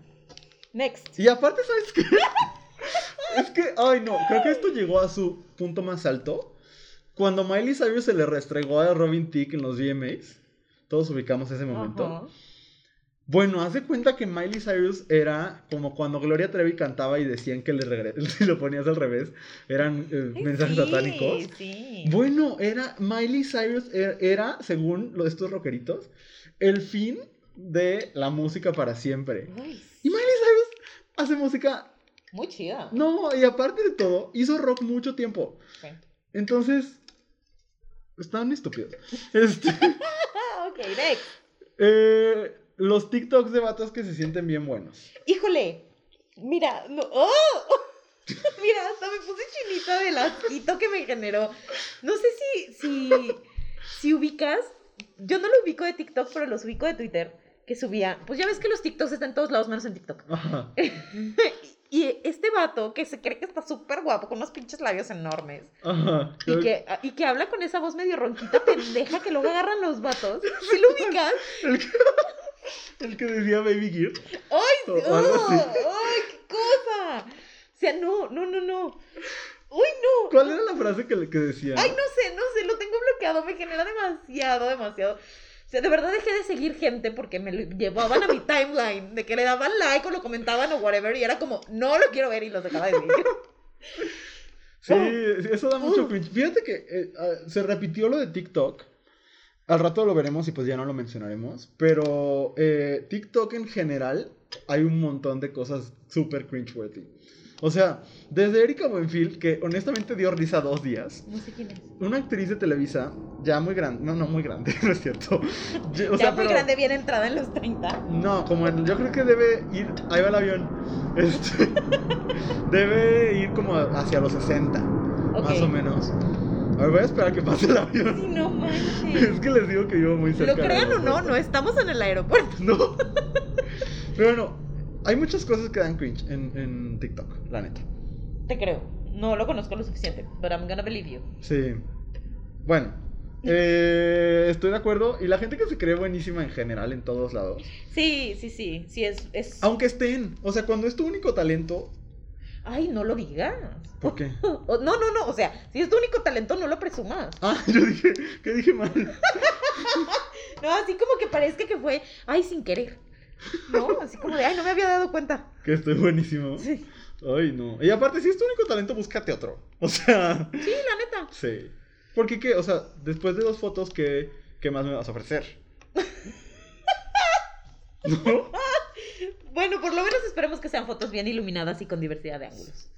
Next. Y aparte, ¿sabes qué? es que, ay no, creo que esto llegó a su punto más alto cuando Miley Cyrus se le restregó a Robin Thicke en los VMAs. Todos ubicamos ese momento. Bueno, haz de cuenta que Miley Cyrus era como cuando Gloria Trevi cantaba y decían que le regre- si lo ponías al revés, eran eh, mensajes sí, satánicos. Sí. Bueno, era Miley Cyrus er- era, según estos rockeritos, el fin de la música para siempre. Y Miley Cyrus hace música, Muy chida. no, y aparte de todo, hizo rock mucho tiempo. Sí. Entonces, estaban estúpidos. Este, ok, next. eh, los TikToks de vatos que se sienten bien buenos. Híjole, mira, no, ¡oh! mira, hasta me puse chinita del asquito que me generó. No sé si, si, si ubicas, yo no lo ubico de TikTok, pero los ubico de Twitter, que subía, pues ya ves que los TikToks están en todos lados menos en TikTok. Ajá. Y este vato que se cree que está súper guapo, con unos pinches labios enormes, Ajá. y que, y que habla con esa voz medio ronquita pendeja que luego agarran los vatos. ¿Sí lo ubicas? El que, decía Baby Gear. ¡Ay! O. ¡oh! ¡Ay, qué cosa! O sea, no, no, no, no. ¡Uy, no! ¿Cuál era la frase que, que decía? Ay, no sé, no sé, lo tengo bloqueado, me genera demasiado, demasiado. O sea, de verdad dejé de seguir gente porque me lo llevaban a mi timeline, de que le daban like o lo comentaban o whatever, y era como, no lo quiero ver y los dejaba de seguir. Sí, eso da mucho Uh. Fíjate que eh, ah, se repitió lo de TikTok. Al rato lo veremos y pues ya no lo mencionaremos. Pero eh, TikTok en general hay un montón de cosas súper cringeworthy. O sea, desde Erika Buenfil, que honestamente dio risa dos días. No sé quién es. Una actriz de Televisa, ya muy grande, no, no muy grande, no es cierto. Ya- O ya sea, muy pero- grande, bien entrada en los 30. No, como en- yo creo que debe ir, ahí va el avión, este, debe ir como hacia los 60, Ok. más o menos. A ver, voy a esperar a que pase el avión. Sí, no manches. Es que les digo que vivo muy cerca. Lo crean o no, no estamos en el aeropuerto. No. Pero bueno, hay muchas cosas que dan cringe en, en TikTok, la neta. Te creo. No lo conozco lo suficiente, but I'm gonna believe you. Sí. Bueno, eh, estoy de acuerdo. Y la gente que se cree buenísima en general en todos lados. Sí, sí, sí, sí, es... es... Aunque estén. O sea, cuando es tu único talento. Ay, no lo digas. ¿Por qué? O- no, no, no, o sea, si es tu único talento, no lo presumas. Ah, yo dije, que dije mal. No, así como que parezca que fue, ay, sin querer. No, así como de, ay, no me había dado cuenta. Que estoy buenísimo. Sí, Ay, no. Y aparte, si es tu único talento, búscate otro. O sea, sí, la neta. sí. Porque, ¿qué? O sea, después de dos fotos, ¿qué, qué más me vas a ofrecer? ¿No? Bueno, por lo menos esperemos que sean fotos bien iluminadas y con diversidad de ángulos.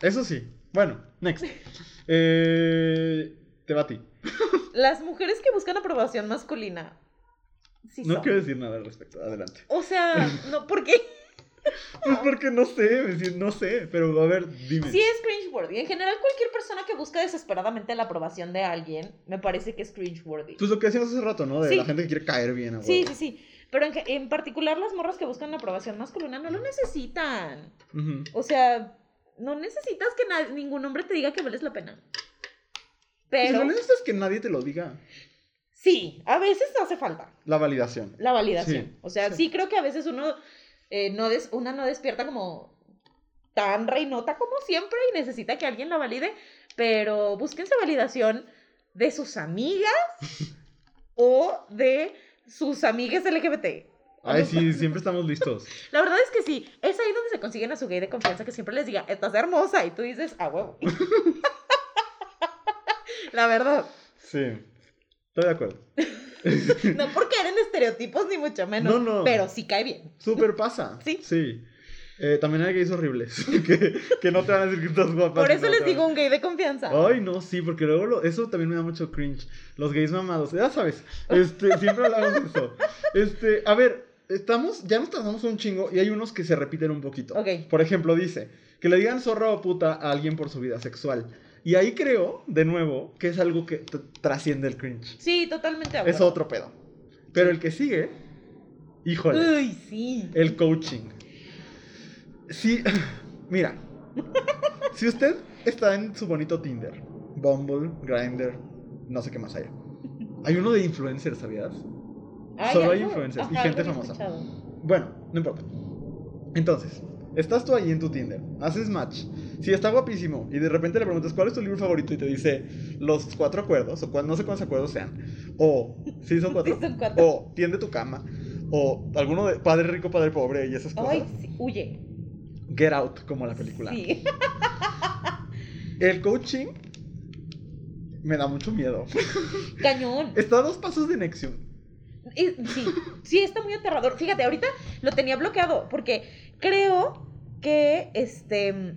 Eso sí. Bueno, next. Eh, te va a ti. Las mujeres que buscan aprobación masculina. Sí No son. quiero decir nada al respecto. Adelante. O sea, no, ¿por qué? Pues porque no sé, no sé. Pero a ver, dime. Sí es cringeworthy. En general, cualquier persona que busca desesperadamente la aprobación de alguien, me parece que es cringeworthy. Pues lo que decíamos hace rato, ¿no? De Sí. la gente que quiere caer bien. A Sí, sí, sí. Pero en, en particular las morras que buscan la aprobación masculina no lo necesitan. O sea, no necesitas que ningún hombre te diga que vales la pena. Pues Pero lo necesitas que nadie te lo diga. sí, a veces hace falta La validación. la validación. Sí, o sea, sí. sí. creo que a veces uno eh, no des- una no despierta como tan reinota como siempre y necesita que alguien la valide, pero búsquense validación de sus amigas o de sus amigas LGBT. Ay, sí, siempre estamos listos. La verdad es que sí, es ahí donde se consiguen a su gay de confianza que siempre les diga, estás hermosa, y tú dices, a huevo. La verdad. Sí. Estoy de acuerdo. No porque eran estereotipos ni mucho menos. No, no. Pero sí cae bien. Súper pasa. Sí. Sí. Eh, también hay gays horribles que, que no te van a decir que estás guapa. Por eso no les digo un gay de confianza. Ay, no, sí, porque luego lo- eso también me da mucho cringe. Los gays mamados, ya sabes. Este, siempre hablamos de eso. Este, a ver, estamos, ya nos tardamos un chingo y hay unos que se repiten un poquito. Por ejemplo, dice que le digan zorra o puta a alguien por su vida sexual. Y ahí creo, de nuevo, que es algo que trasciende el cringe. Sí, totalmente Es otro pedo. Pero el que sigue, híjole, Uy, sí. el coaching. Sí, mira, si usted está en su bonito Tinder, Bumble, Grindr, no sé qué más haya. Hay uno de influencers, ¿sabías? Ay, Solo hay influencers y gente famosa. escuchado. Bueno, no importa. Entonces, estás tú ahí en tu Tinder, haces match. Si está guapísimo y de repente le preguntas cuál es tu libro favorito y te dice los cuatro acuerdos, o no sé cuántos acuerdos sean, o si son cuatro, Sí, son cuatro. o tiende tu cama, o alguno de padre rico, padre pobre y esas cosas. Ay, sí, huye. Get out, como la película. Sí. El coaching me da mucho miedo. Cañón. Está a dos pasos de Nexium. Sí, sí, está muy aterrador. Fíjate, ahorita lo tenía bloqueado porque creo que este.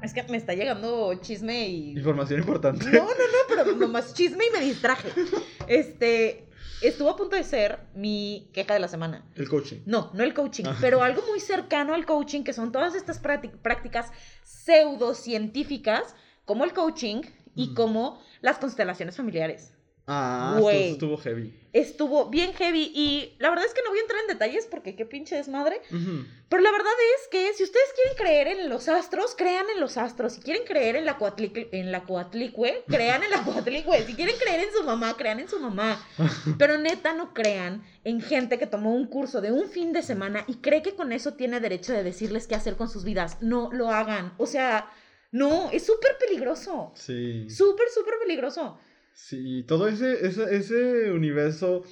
Es que me está llegando chisme y. Información importante. No, no, no, pero nomás chisme y me distraje. Este. Estuvo a punto de ser mi queja de la semana. El coaching. No, no el coaching, pero algo muy cercano al coaching, que son todas estas prácti- prácticas pseudocientíficas, como el coaching y Mm. como las constelaciones familiares. Ah, Güey. esto estuvo heavy. Estuvo bien heavy y la verdad es que no voy a entrar en detalles porque qué pinche desmadre. Ujú. Pero la verdad es que si ustedes quieren creer en los astros, crean en los astros. Si quieren creer en la coatlicue, en la coatlicue, crean en la coatlicue. Si quieren creer en su mamá, crean en su mamá. Pero neta no crean en gente que tomó un curso de un fin de semana y cree que con eso tiene derecho de decirles qué hacer con sus vidas. No lo hagan. O sea, no, es súper peligroso. Sí. Súper, súper peligroso. Sí, todo ese, ese, ese universo,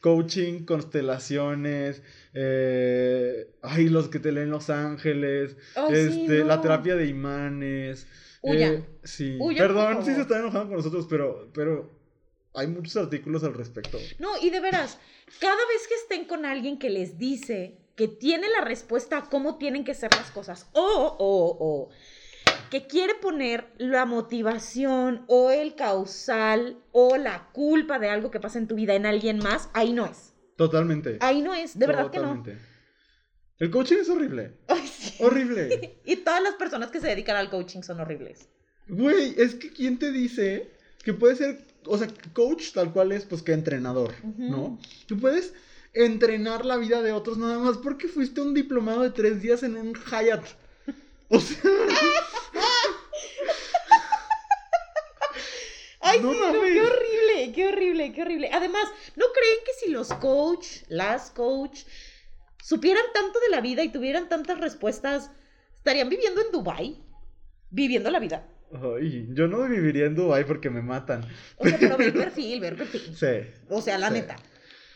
coaching, constelaciones, eh, ay, los que te leen Los Ángeles, sí, este, la terapia de imanes. Huyan. eh, sí, Huyan, perdón si se están enojando con nosotros, pero, pero hay muchos artículos al respecto. No, y de veras, cada vez que estén con alguien que les dice que tiene la respuesta a cómo tienen que ser las cosas, o, o, o, que quiere poner la motivación o el causal o la culpa de algo que pasa en tu vida en alguien más, ahí no es. Totalmente. Ahí no es, de verdad que no. El coaching es horrible. Ay, sí. Horrible. Y todas las personas que se dedican al coaching son horribles. Güey, es que ¿quién te dice que puede ser, o sea, coach tal cual es, pues que entrenador. ¿no? Tú puedes entrenar la vida de otros nada más porque fuiste un diplomado de tres días en un Hyatt. O sea, Ay, No sí, no, qué horrible, qué horrible, qué horrible. Además, ¿no creen que si los coach, las coach, supieran tanto de la vida y tuvieran tantas respuestas, estarían viviendo en Dubai? Viviendo la vida. ay, yo no viviría en Dubai porque me matan. O sea, pero ve el perfil, ve el perfil. Sí. O sea, la Sí. neta.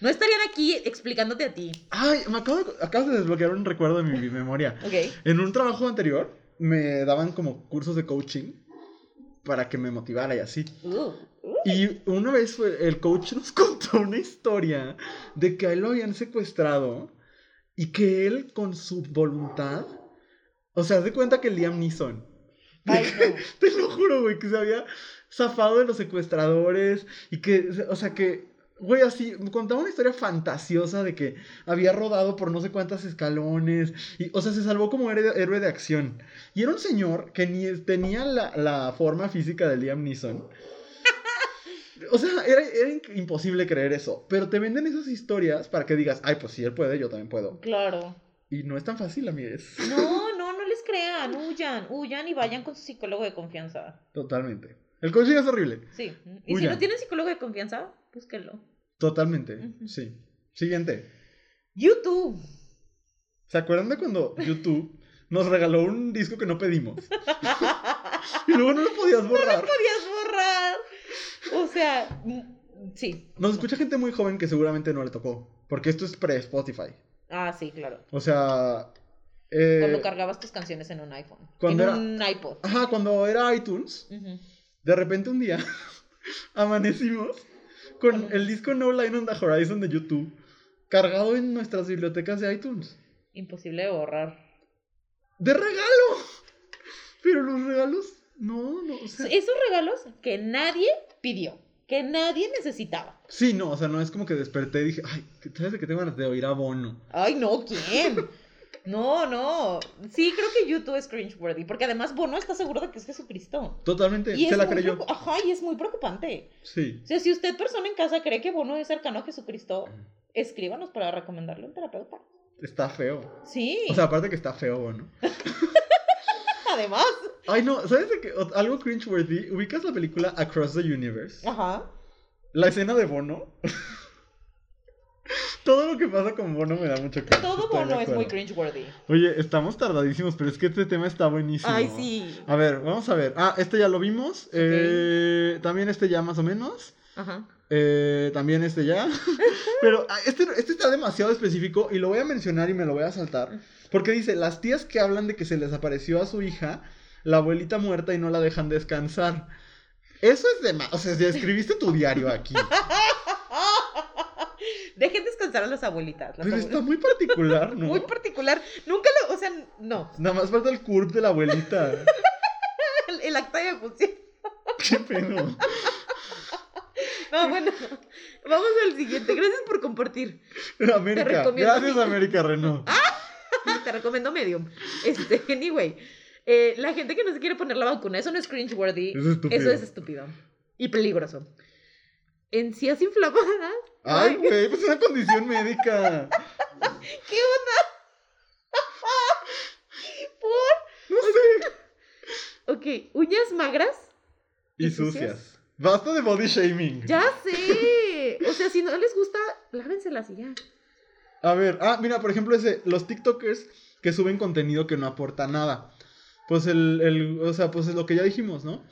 No estarían aquí explicándote a ti. Ay, me acabo de, acabas de desbloquear un recuerdo de mi memoria. ¿Ok? En un trabajo anterior me daban como cursos de coaching para que me motivara y así. Uh, uh. Y una vez fue, el coach nos contó una historia de que a él lo habían secuestrado y que él con su voluntad, o sea, haz de cuenta que Liam Neeson, Ay, no. te lo juro, güey, que se había zafado de los secuestradores y que, o sea, que, güey, así, contaba una historia fantasiosa de que había rodado por no sé cuántos escalones y, o sea, se salvó como héroe, de acción. Y era un señor que ni tenía la, la forma física de Liam Neeson. O sea, era, era imposible creer eso. Pero te venden esas historias para que digas, ay, pues si él puede, yo también puedo. Claro. Y no es tan fácil, amigues. No, no, no les crean. Huyan, huyan y vayan con su psicólogo de confianza. Totalmente. El coaching es horrible. Sí. Y si no tienen psicólogo de confianza, búsquenlo. Totalmente. Ujú. Sí. Siguiente. YouTube. ¿Se acuerdan de cuando YouTube nos regaló un disco que no pedimos? y luego no lo podías borrar. podías borrar. O sea, sí. Nos escucha gente muy joven que seguramente no le tocó. Porque esto es pre-Spotify. Ah, sí, claro. O sea. eh, Cuando cargabas tus canciones en un iPhone. cuando en era- un iPod. Ajá, cuando era iTunes, Ujú. De repente un día amanecimos con el disco No Line on the Horizon de YouTube cargado en nuestras bibliotecas de iTunes. Imposible de borrar. ¡De regalo! Pero los regalos, no, no, o sea. Esos regalos que nadie pidió, que nadie necesitaba. Sí, no, o sea, no es como que desperté y dije, ay, ¿sabes de qué tengo ganas de oír a Bono? Ay, no, ¿quién? No, no. Sí, creo que YouTube es cringeworthy, porque además Bono está seguro de que es Jesucristo. Totalmente, Y se la creyó. Ajá, y es muy preocupante. Sí. O sea, si usted, persona en casa, cree que Bono es cercano a Jesucristo, escríbanos para recomendarle a un terapeuta. Está feo. Sí, O sea, aparte que está feo, Bono. además. Ay, no, ¿sabes de qué? Algo cringeworthy. ¿Ubicas la película Across the Universe? Ajá. La escena de Bono. Todo lo que pasa con Bono me da mucho cringe. Todo Bono es muy cringeworthy. Oye, estamos tardadísimos, pero es que este tema está buenísimo. Ay, sí. A ver, vamos a ver. Ah, este ya lo vimos. Eh, también este ya más o menos. Ajá. Eh, también este ya. Pero ah, este, este está demasiado específico y lo voy a mencionar y me lo voy a saltar. Porque dice, las tías que hablan de que se les apareció a su hija, la abuelita muerta y no la dejan descansar. Eso es de más. O sea, escribiste tu diario aquí. Dejen descansar a las abuelitas. las Pero está abuelitas. muy particular, ¿no? Muy particular. Nunca lo, o sea, no. Nada más falta el curp de la abuelita. El, el acta de función. Qué peno. No, bueno. Vamos al siguiente. Gracias por compartir. América. recomiendo Gracias, América Renault. Te recomiendo Medium. Este, anyway. eh, la gente que no se quiere poner la vacuna, eso no es cringeworthy. Es. Eso es estúpido. Y peligroso. Encías inflamadas. Ay, güey, pues es una condición médica. ¿Qué onda? ¿Por? No sé. Ok, uñas magras. Y ¿Y sucias? sucias. Basta de body shaming. Ya sé. O sea, si no les gusta, lávenselas y ya. A ver, ah, mira, por ejemplo, ese, los TikTokers que suben contenido que no aporta nada. Pues el, el, o sea, pues es lo que ya dijimos, ¿no?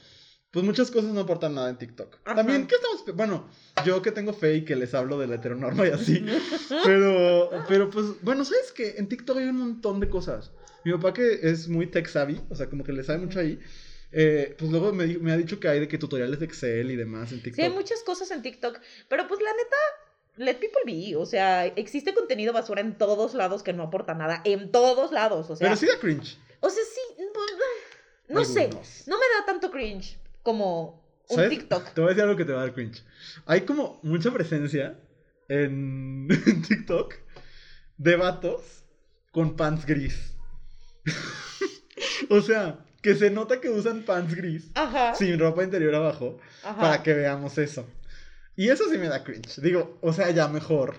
Pues muchas cosas no aportan nada en TikTok. Ajá. También, ¿qué estamos? Bueno, yo que tengo fe y que les hablo de la heteronorma y así. pero, pero pues, bueno, ¿sabes qué? En TikTok hay un montón de cosas. Mi papá que es muy tech savvy, o sea, como que le sabe mucho ahí. eh, pues luego me, ha dicho que hay de que tutoriales de Excel y demás en TikTok. Sí, hay muchas cosas en TikTok. Pero pues la neta, let people be. O sea, existe contenido basura en todos lados que no aporta nada. En todos lados. O sea, Pero sí da cringe. o sea, sí. No sé. No me da tanto cringe como un ¿Sabes? TikTok. Te voy a decir algo que te va a dar cringe. Hay como mucha presencia en, en TikTok de vatos con pants gris. o sea, que se nota que usan pants gris Ajá. sin ropa interior abajo ajá. para que veamos eso. Y eso sí me da cringe. Digo, o sea, ya mejor.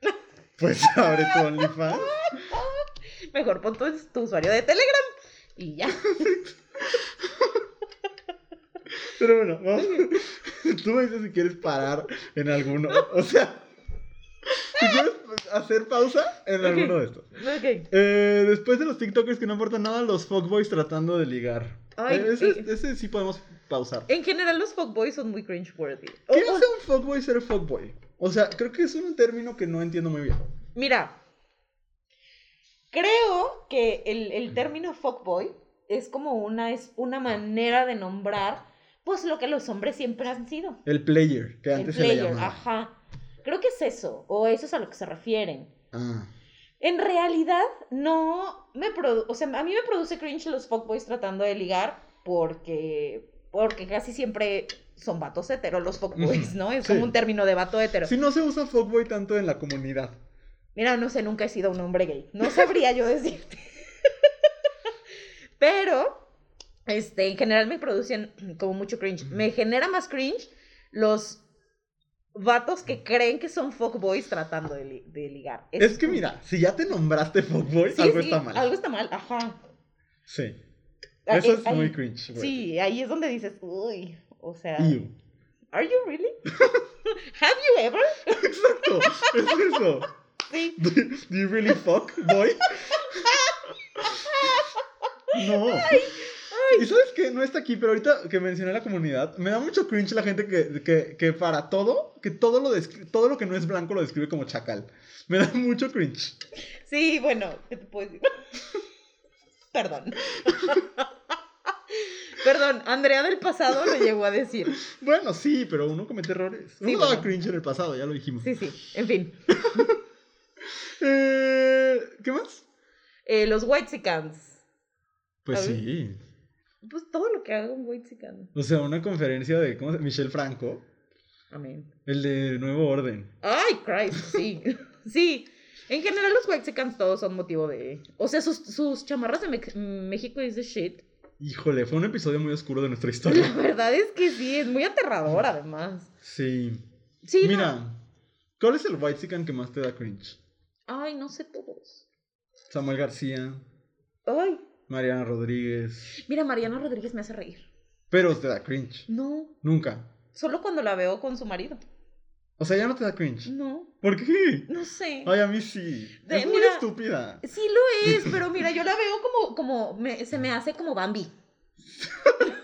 Pues abre tu OnlyFans. Mejor pon tu, tu usuario de Telegram y ya. Pero bueno, vamos. Tú me dices si quieres parar en alguno. O sea, si quieres hacer pausa en alguno de estos. Ok. Eh, después de los TikTokers que no aportan nada, los fuckboys tratando de ligar. Ay, Eh, ese, sí. ese sí podemos pausar. En general, los fuckboys son muy cringeworthy. ¿Qué hace un fuckboy ser fuckboy? O sea, creo que es un término que no entiendo muy bien. Mira, creo que el, el término fuckboy es como una, es una manera de nombrar pues lo que los hombres siempre han sido. El player, que El antes se le player, llamaba. ajá. Creo que es eso, o eso es a lo que se refieren. Ah. En realidad, no me produce, o sea, a mí me produce cringe los fuckboys tratando de ligar porque, porque casi siempre son vatos hetero los fuckboys, ¿no? Es sí. como un término de vato hetero. Si no se usa fuckboy tanto en la comunidad. Mira, no sé, nunca he sido un hombre gay. No sabría yo decirte. Pero, este, en general me producen como mucho cringe. Me genera más cringe los vatos que creen que son fuckboys tratando de, li- de ligar. Es que como- mira, si ya te nombraste fuckboy, Sí, algo sí, está mal. Algo está mal, ajá. Sí. Ah, Eso eh, es ahí- muy cringe. güey. Sí, ahí es donde dices, uy, o sea, Ew. ¿are you really? ¿Have you ever? Exacto, es eso. Sí. Do, do you really fuck, boy? No. Y sabes que no está aquí, pero ahorita que mencioné la comunidad, me da mucho cringe la gente que, que, que para todo, que todo lo, todo lo que no es blanco lo describe como chacal. Me da mucho cringe. Sí, bueno, ¿qué te puedo decir? Perdón. Perdón, Andrea del pasado lo llegó a decir. Bueno, sí, pero uno comete errores. Uno Sí, daba bueno. cringe en el pasado, ya lo dijimos. Sí, sí, en fin. Eh, ¿Qué más? Eh, los Whitesicans. Pues A ver. sí. Pues todo lo que haga un Whitezican. O sea, una conferencia de ¿cómo se Michelle Franco, Amén. el de Nuevo Orden. Ay, Christ, sí. Sí. En general, los Whitesicans todos son motivo de. O sea, sus, sus chamarras de México is the shit. Híjole, fue un episodio muy oscuro de nuestra historia. La verdad es que sí, es muy aterrador, además. Sí. Sí, no. Mira, ¿cuál es el white que más te da cringe? Ay, no sé todos. Samuel García. Ay, Mariana Rodríguez. Mira, Mariana Rodríguez me hace reír. Pero te da cringe. No, Nunca. solo cuando la veo con su marido. O sea, ya no te da cringe. No, ¿Por qué? no sé. Ay, a mí sí. De- es muy mira- estúpida. Sí lo es, pero mira, yo la veo como, como, me- se me hace como Bambi.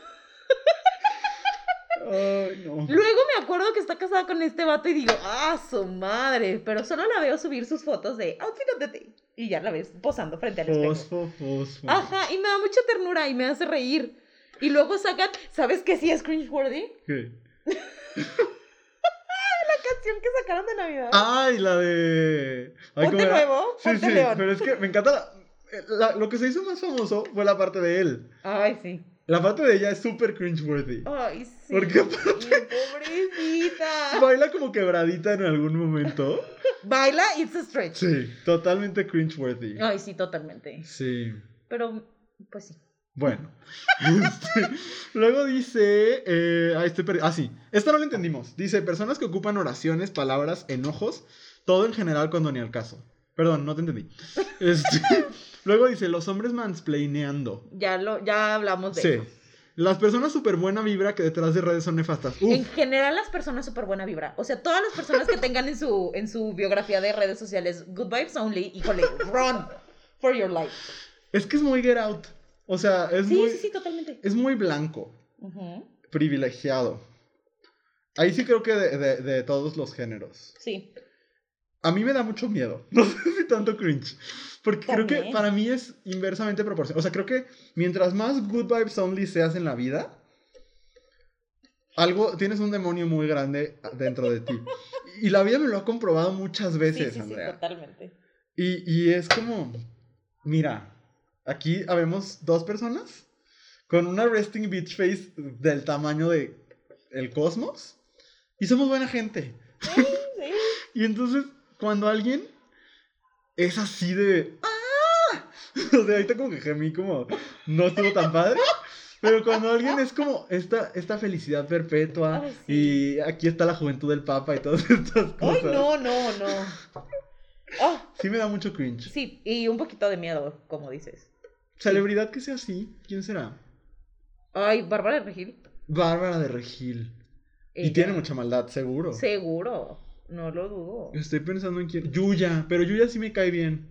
Ay, no. Luego me acuerdo que está casada con este vato y digo, ah, su madre. Pero solo la veo subir sus fotos de outfit of the day. Y ya la ves posando frente al espejo. Fosfo, fosfo. Ajá, y me da mucha ternura y me hace reír. Y luego sacan, ¿sabes qué sí es cringeworthy? ¿Qué? La canción que sacaron de Navidad. Ay, la de. Ay, nuevo, Sí, ponte sí, león. pero es que me encanta la- la- lo que se hizo más famoso fue la parte de él. Ay, sí. La parte de ella es súper cringeworthy. Ay, sí. Porque Pobrecita. Baila como quebradita en algún momento. Baila, it's a stretch. Sí, totalmente cringeworthy. Ay, sí, totalmente. Sí. Pero, pues sí. Bueno. Este, luego dice. Eh, ah, estoy ah, sí. Esta no lo entendimos. Dice: personas que ocupan oraciones, palabras, enojos, todo en general cuando ni al caso. Perdón, no te entendí. Este, luego dice: los hombres mansplaineando. Ya, lo, ya hablamos de Sí. eso. Las personas súper buena vibra que detrás de redes son nefastas. Uf, En general, las personas súper buena vibra. O sea, todas las personas que tengan en su, en su biografía de redes sociales good vibes only, híjole, run for your life. es que es muy get out. O sea, es Sí, muy. sí, sí, totalmente. Es muy blanco. Privilegiado. Ahí sí creo que de, de- de todos los géneros. Sí. A mí me da mucho miedo. No sé si tanto cringe. Porque creo que También. para mí es inversamente proporcional. O sea, creo que mientras más good vibes only seas en la vida, algo, tienes un demonio muy grande dentro de ti. Y la vida me lo ha comprobado muchas Sí, veces, sí, sí, Andrea. totalmente. Y, y es como, mira, aquí habemos dos personas con una resting bitch face del tamaño de el cosmos y somos buena gente. Sí. Y entonces, cuando alguien es así de... ¡Ah! O sea, ahorita como que gemí como no estuvo tan padre. Pero cuando alguien es como esta, esta felicidad perpetua Ay, sí. y aquí está la juventud del papa y todas estas cosas. Ay, no, no, no. Ah, Sí me da mucho cringe. sí, y un poquito de miedo, como dices. Celebridad que sea así, ¿quién será? Ay, Bárbara de Regil. Bárbara de Regil. Y tiene mucha maldad, seguro. Seguro, no lo dudo. Estoy pensando en quién. Yuya, pero Yuya sí me cae bien.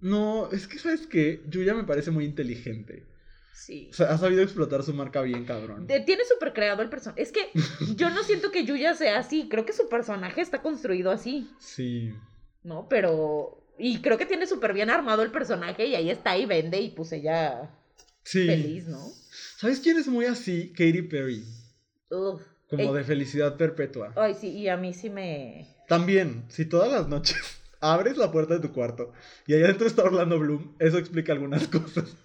No, es que, ¿sabes qué? Yuya me parece muy inteligente. Sí. O sea, ha sabido explotar su marca bien, cabrón. De- tiene súper creado el personaje. Es que yo no siento que Yuya sea así. Creo que su personaje está construido así, Sí. ¿no? Pero. Y creo que tiene súper bien armado el personaje y ahí está y vende y pues ella Sí. feliz, ¿no? ¿Sabes quién es muy así? Katy Perry. Ugh. Como Ey. de felicidad perpetua. Ay, sí, y a mí sí me. También, si todas las noches abres la puerta de tu cuarto y allá adentro está Orlando Bloom, eso explica algunas cosas.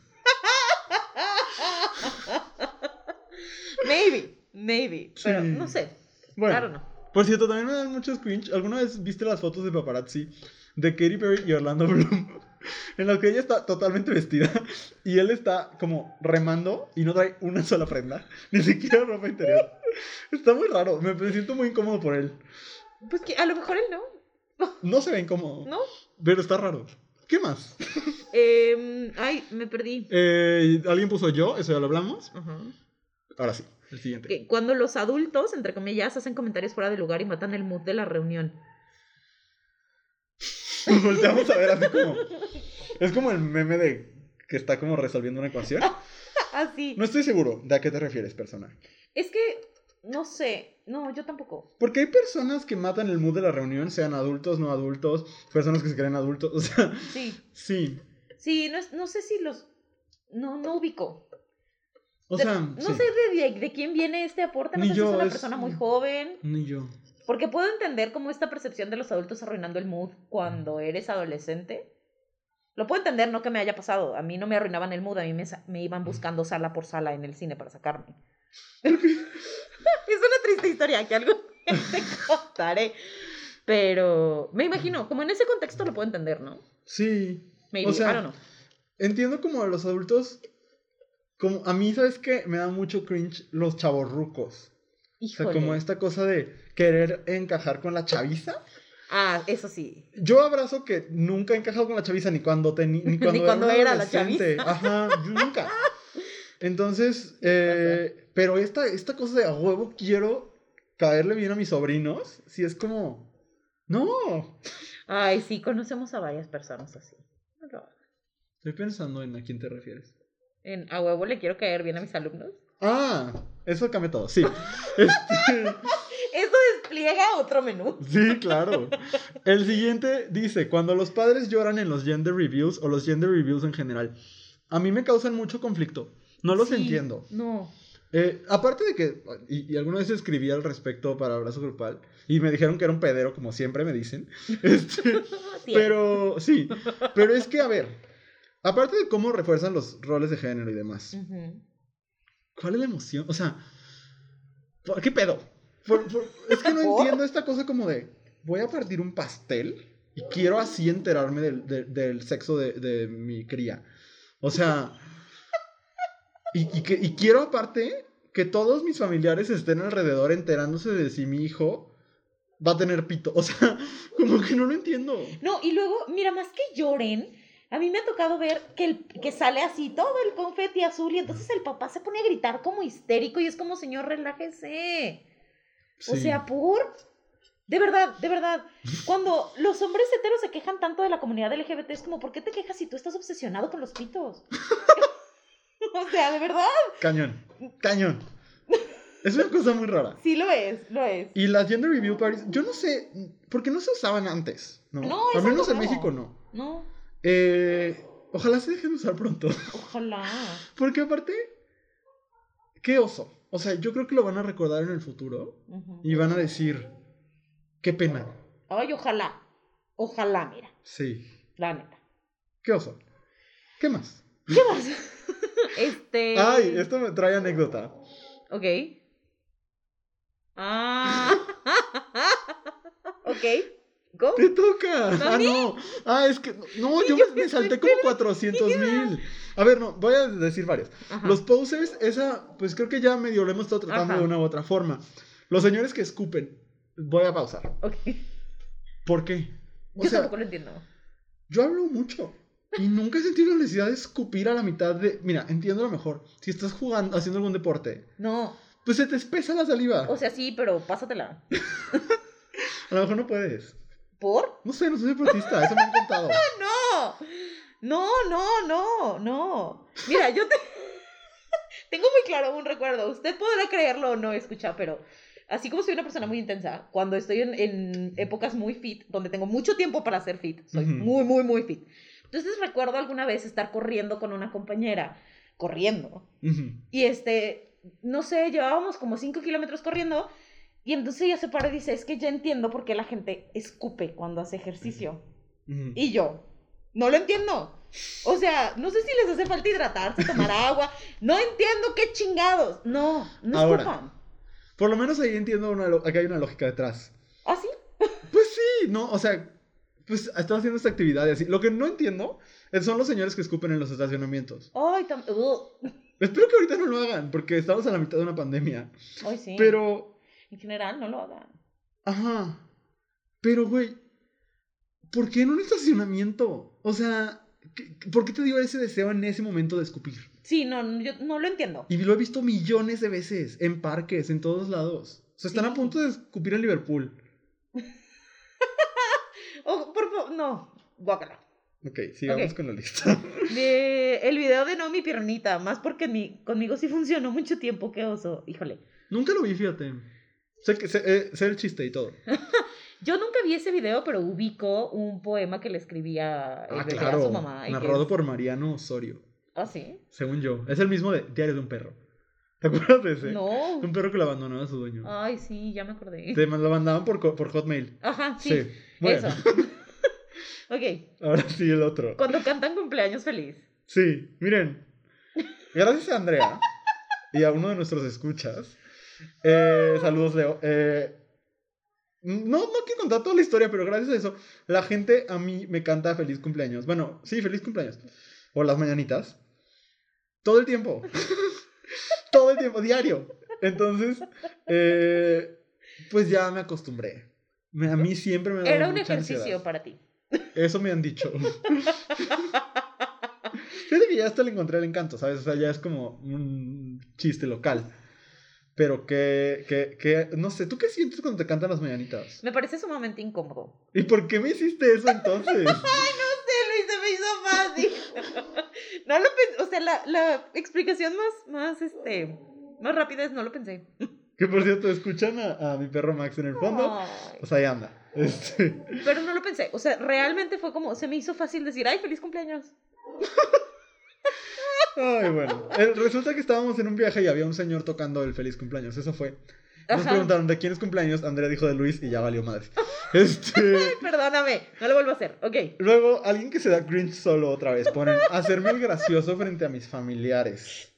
Maybe, maybe. Pero no sé. Bueno. Claro, no. Por cierto, también me dan muchos cringe. ¿Alguna vez viste las fotos de paparazzi de Katy Perry y Orlando Bloom? En las que ella está totalmente vestida y él está como remando y no trae una sola prenda, ni siquiera ropa interior. Está muy raro, me, me siento muy incómodo por él. Pues que a lo mejor él no, No se ve incómodo, ¿no? pero está raro. ¿Qué más? Em, ay, me perdí. Eh, ¿Alguien puso yo? Eso ya lo hablamos. Ahora sí, el siguiente. Que cuando los adultos, entre comillas, hacen comentarios fuera de lugar y matan el mood de la reunión. Nos volteamos a ver así como... Es como el meme de que está como resolviendo una ecuación. Así. No estoy seguro de a qué te refieres, persona. Es que, no sé. No, yo tampoco. Porque hay personas que matan el mood de la reunión, sean adultos, no adultos, personas que se creen adultos, o sea, Sí. sí. Sí, no, es- no sé si los. No, no ubico. O De- sea, no sí. sé de, de- de quién viene este aporte. No Ni sé yo, si es una es- persona muy joven. Ni yo. Porque puedo entender cómo esta percepción de los adultos arruinando el mood cuando eres adolescente. Lo puedo entender, no que me haya pasado. A mí no me arruinaban el mood, a mí me, me iban buscando sala por sala en el cine para sacarme. es una triste historia que algo te contaré. Pero me imagino, como en ese contexto lo puedo entender, ¿no? Sí. Maybe, O sea, I don't know. Entiendo como a los adultos, como a mí, ¿sabes qué? Me da mucho cringe los chavorrucos. O sea, como esta cosa de querer encajar con la chaviza. Ah, eso sí. Yo abrazo que nunca he encajado con la chaviza ni cuando, teni- ni cuando, era la adolescente. chaviza. Ajá, yo nunca. Entonces, eh, pero esta, esta cosa de a huevo quiero caerle bien a mis sobrinos, si es como, no. Ay, sí, conocemos a varias personas así. Estoy pensando en a quién te refieres. En, a huevo le quiero caer bien a mis alumnos. Ah, eso cambia todo, sí. Este, Eso despliega otro menú. sí, claro. El siguiente dice, cuando los padres lloran en los gender reviews o los gender reviews en general, a mí me causan mucho conflicto. No los Sí, entiendo. No. Eh, aparte de que, y, y alguna vez escribí al respecto para Abrazo Grupal, y me dijeron que era un pedero, como siempre me dicen. Este, Sí, pero, sí, pero es que, a ver, aparte de cómo refuerzan los roles de género y demás. ¿cuál es la emoción? O sea, ¿por qué pedo? Por- por- es que no ¿Por? entiendo esta cosa como de, voy a partir un pastel y quiero así enterarme del, de- del sexo de, de mi cría. O sea, y, y que, y quiero aparte que todos mis familiares estén alrededor enterándose de si mi hijo va a tener pito. O sea, como que no lo entiendo. No, y luego, mira, más que lloren, a mí me ha tocado ver que, el, que sale así todo el confeti azul y entonces el papá se pone a gritar como histérico y es como, señor, relájese. O sea, por... De verdad, de verdad. Cuando los hombres heteros se quejan tanto de la comunidad LGBT, es como, ¿por qué te quejas si tú estás obsesionado con los pitos? o sea, de verdad. Cañón, cañón. Es una cosa muy rara. Sí lo es, lo es. Y las gender review parties, yo no sé, ¿por qué no se usaban antes? No, No, al menos en. México no. No, Eh, ojalá se dejen de usar pronto. ojalá. Porque aparte, qué oso. O sea, yo creo que lo van a recordar en el futuro y van a decir, qué pena. Ay, ojalá. Ojalá, mira. Sí, La neta. qué oso. ¿Qué más? ¿Qué más? este. Ay, esto me trae anécdota. Ok. Ah. ok. Go. Te toca. ¿A Ah, mí? no. Ah, es que. No, yo yo me, salté como 400 mil. A ver, no, voy a decir varios. Ajá. Los posers, esa, pues creo que ya medio lo hemos estado tratando Ajá. de una u otra forma. Los señores que escupen. Voy a pausar. Ok. ¿Por qué? O Yo sea, tampoco lo entiendo. yo hablo mucho. Y nunca he sentido la necesidad de escupir a la mitad de. Mira, entiendo lo mejor. Si estás jugando, haciendo algún deporte, No. pues se te espesa la saliva. O sea, sí, pero pásatela. A lo mejor no puedes. ¿Por? No sé, no soy deportista, eso me han contado. No. No, no, no, no. Mira, yo te... tengo muy claro un recuerdo. Usted podrá creerlo o no, escucha, pero así como soy una persona muy intensa, cuando estoy en, en épocas muy fit, donde tengo mucho tiempo para hacer fit, soy muy, muy, muy fit. Entonces recuerdo alguna vez estar corriendo con una compañera, corriendo, y este, no sé, llevábamos como 5 kilómetros corriendo. Y entonces ella se para y dice, es que ya entiendo por qué la gente escupe cuando hace ejercicio. Y yo, no lo entiendo. O sea, no sé si les hace falta hidratarse, tomar agua. No entiendo qué chingados. No, no Ahora. escupan. Por lo menos ahí entiendo una que hay una lógica detrás. ¿Ah, sí? Pues sí, no, o sea, pues están haciendo esta actividad y así. Lo que no entiendo es- son los señores que escupen en los estacionamientos. Ay. Espero que ahorita no lo hagan, porque estamos a la mitad de una pandemia. Ay, sí. Pero, En general, no lo hagan. ajá. Pero, güey, ¿por qué en un estacionamiento? O sea, ¿qué- ¿por qué te dio ese deseo en ese momento de escupir? Sí, no, yo no lo entiendo. Y lo he visto millones de veces, en parques, en todos lados. O sea, están Sí. a punto de escupir en Liverpool. Oh, por favor, no. Guácala. Ok, sigamos con la lista. De, el video de No Mi Piernita, más porque mi, conmigo sí funcionó mucho tiempo, qué oso. Híjole. Nunca lo vi, fíjate. Sé, que, sé, eh, sé el chiste y todo. Yo nunca vi ese video, pero ubico un poema que le escribía Ah, claro. a su mamá. Narrado por Mariano Osorio, ¿Ah, sí? según yo. Es el mismo de Diario de un perro. ¿Te acuerdas de ese? No. Un perro que lo abandonó a su dueño. Ay, sí, ya me acordé. Te lo mandaban por, por Hotmail. Ajá, sí. Sí. Bueno, Eso. ok. ahora sí el otro. Cuando cantan cumpleaños feliz. Sí, miren. Gracias a Andrea y a uno de nuestros escuchas. Eh, saludos, Leo. eh, no, no quiero contar toda la historia, pero gracias a eso, la gente a mí me canta feliz cumpleaños. Bueno, sí, feliz cumpleaños. O las mañanitas. Todo el tiempo. Todo el tiempo, diario. Entonces, eh, pues ya me acostumbré. Me- a mí siempre me dado Era un ejercicio ansiedad. para ti. Eso me han dicho. Fíjate que ya hasta le encontré el encanto, ¿sabes? O sea, ya es como un chiste local. Pero que, que, que, no sé, ¿tú qué sientes cuando te cantan las mañanitas? Me parece sumamente incómodo. ¿Y por qué me hiciste eso entonces? Sí, Luis, se me hizo fácil. No lo pensé, o sea, la, la explicación más, más, este, más rápida es no lo pensé. que por cierto, escuchan a, a mi perro Max en el fondo. Ay, Pues ahí anda. Este, pero no lo pensé, o sea, realmente fue como, se me hizo fácil decir, ay, feliz cumpleaños. Ay, bueno. Eh, resulta que estábamos en un viaje y había un señor tocando el feliz cumpleaños. Eso fue. Nos Ajá. preguntaron de quién es cumpleaños. Andrea dijo de Luis y ya valió madre. Este. Ay, perdóname, no lo vuelvo a hacer, ok. Luego, alguien que se da cringe solo otra vez. Ponen hacerme el gracioso frente a mis familiares.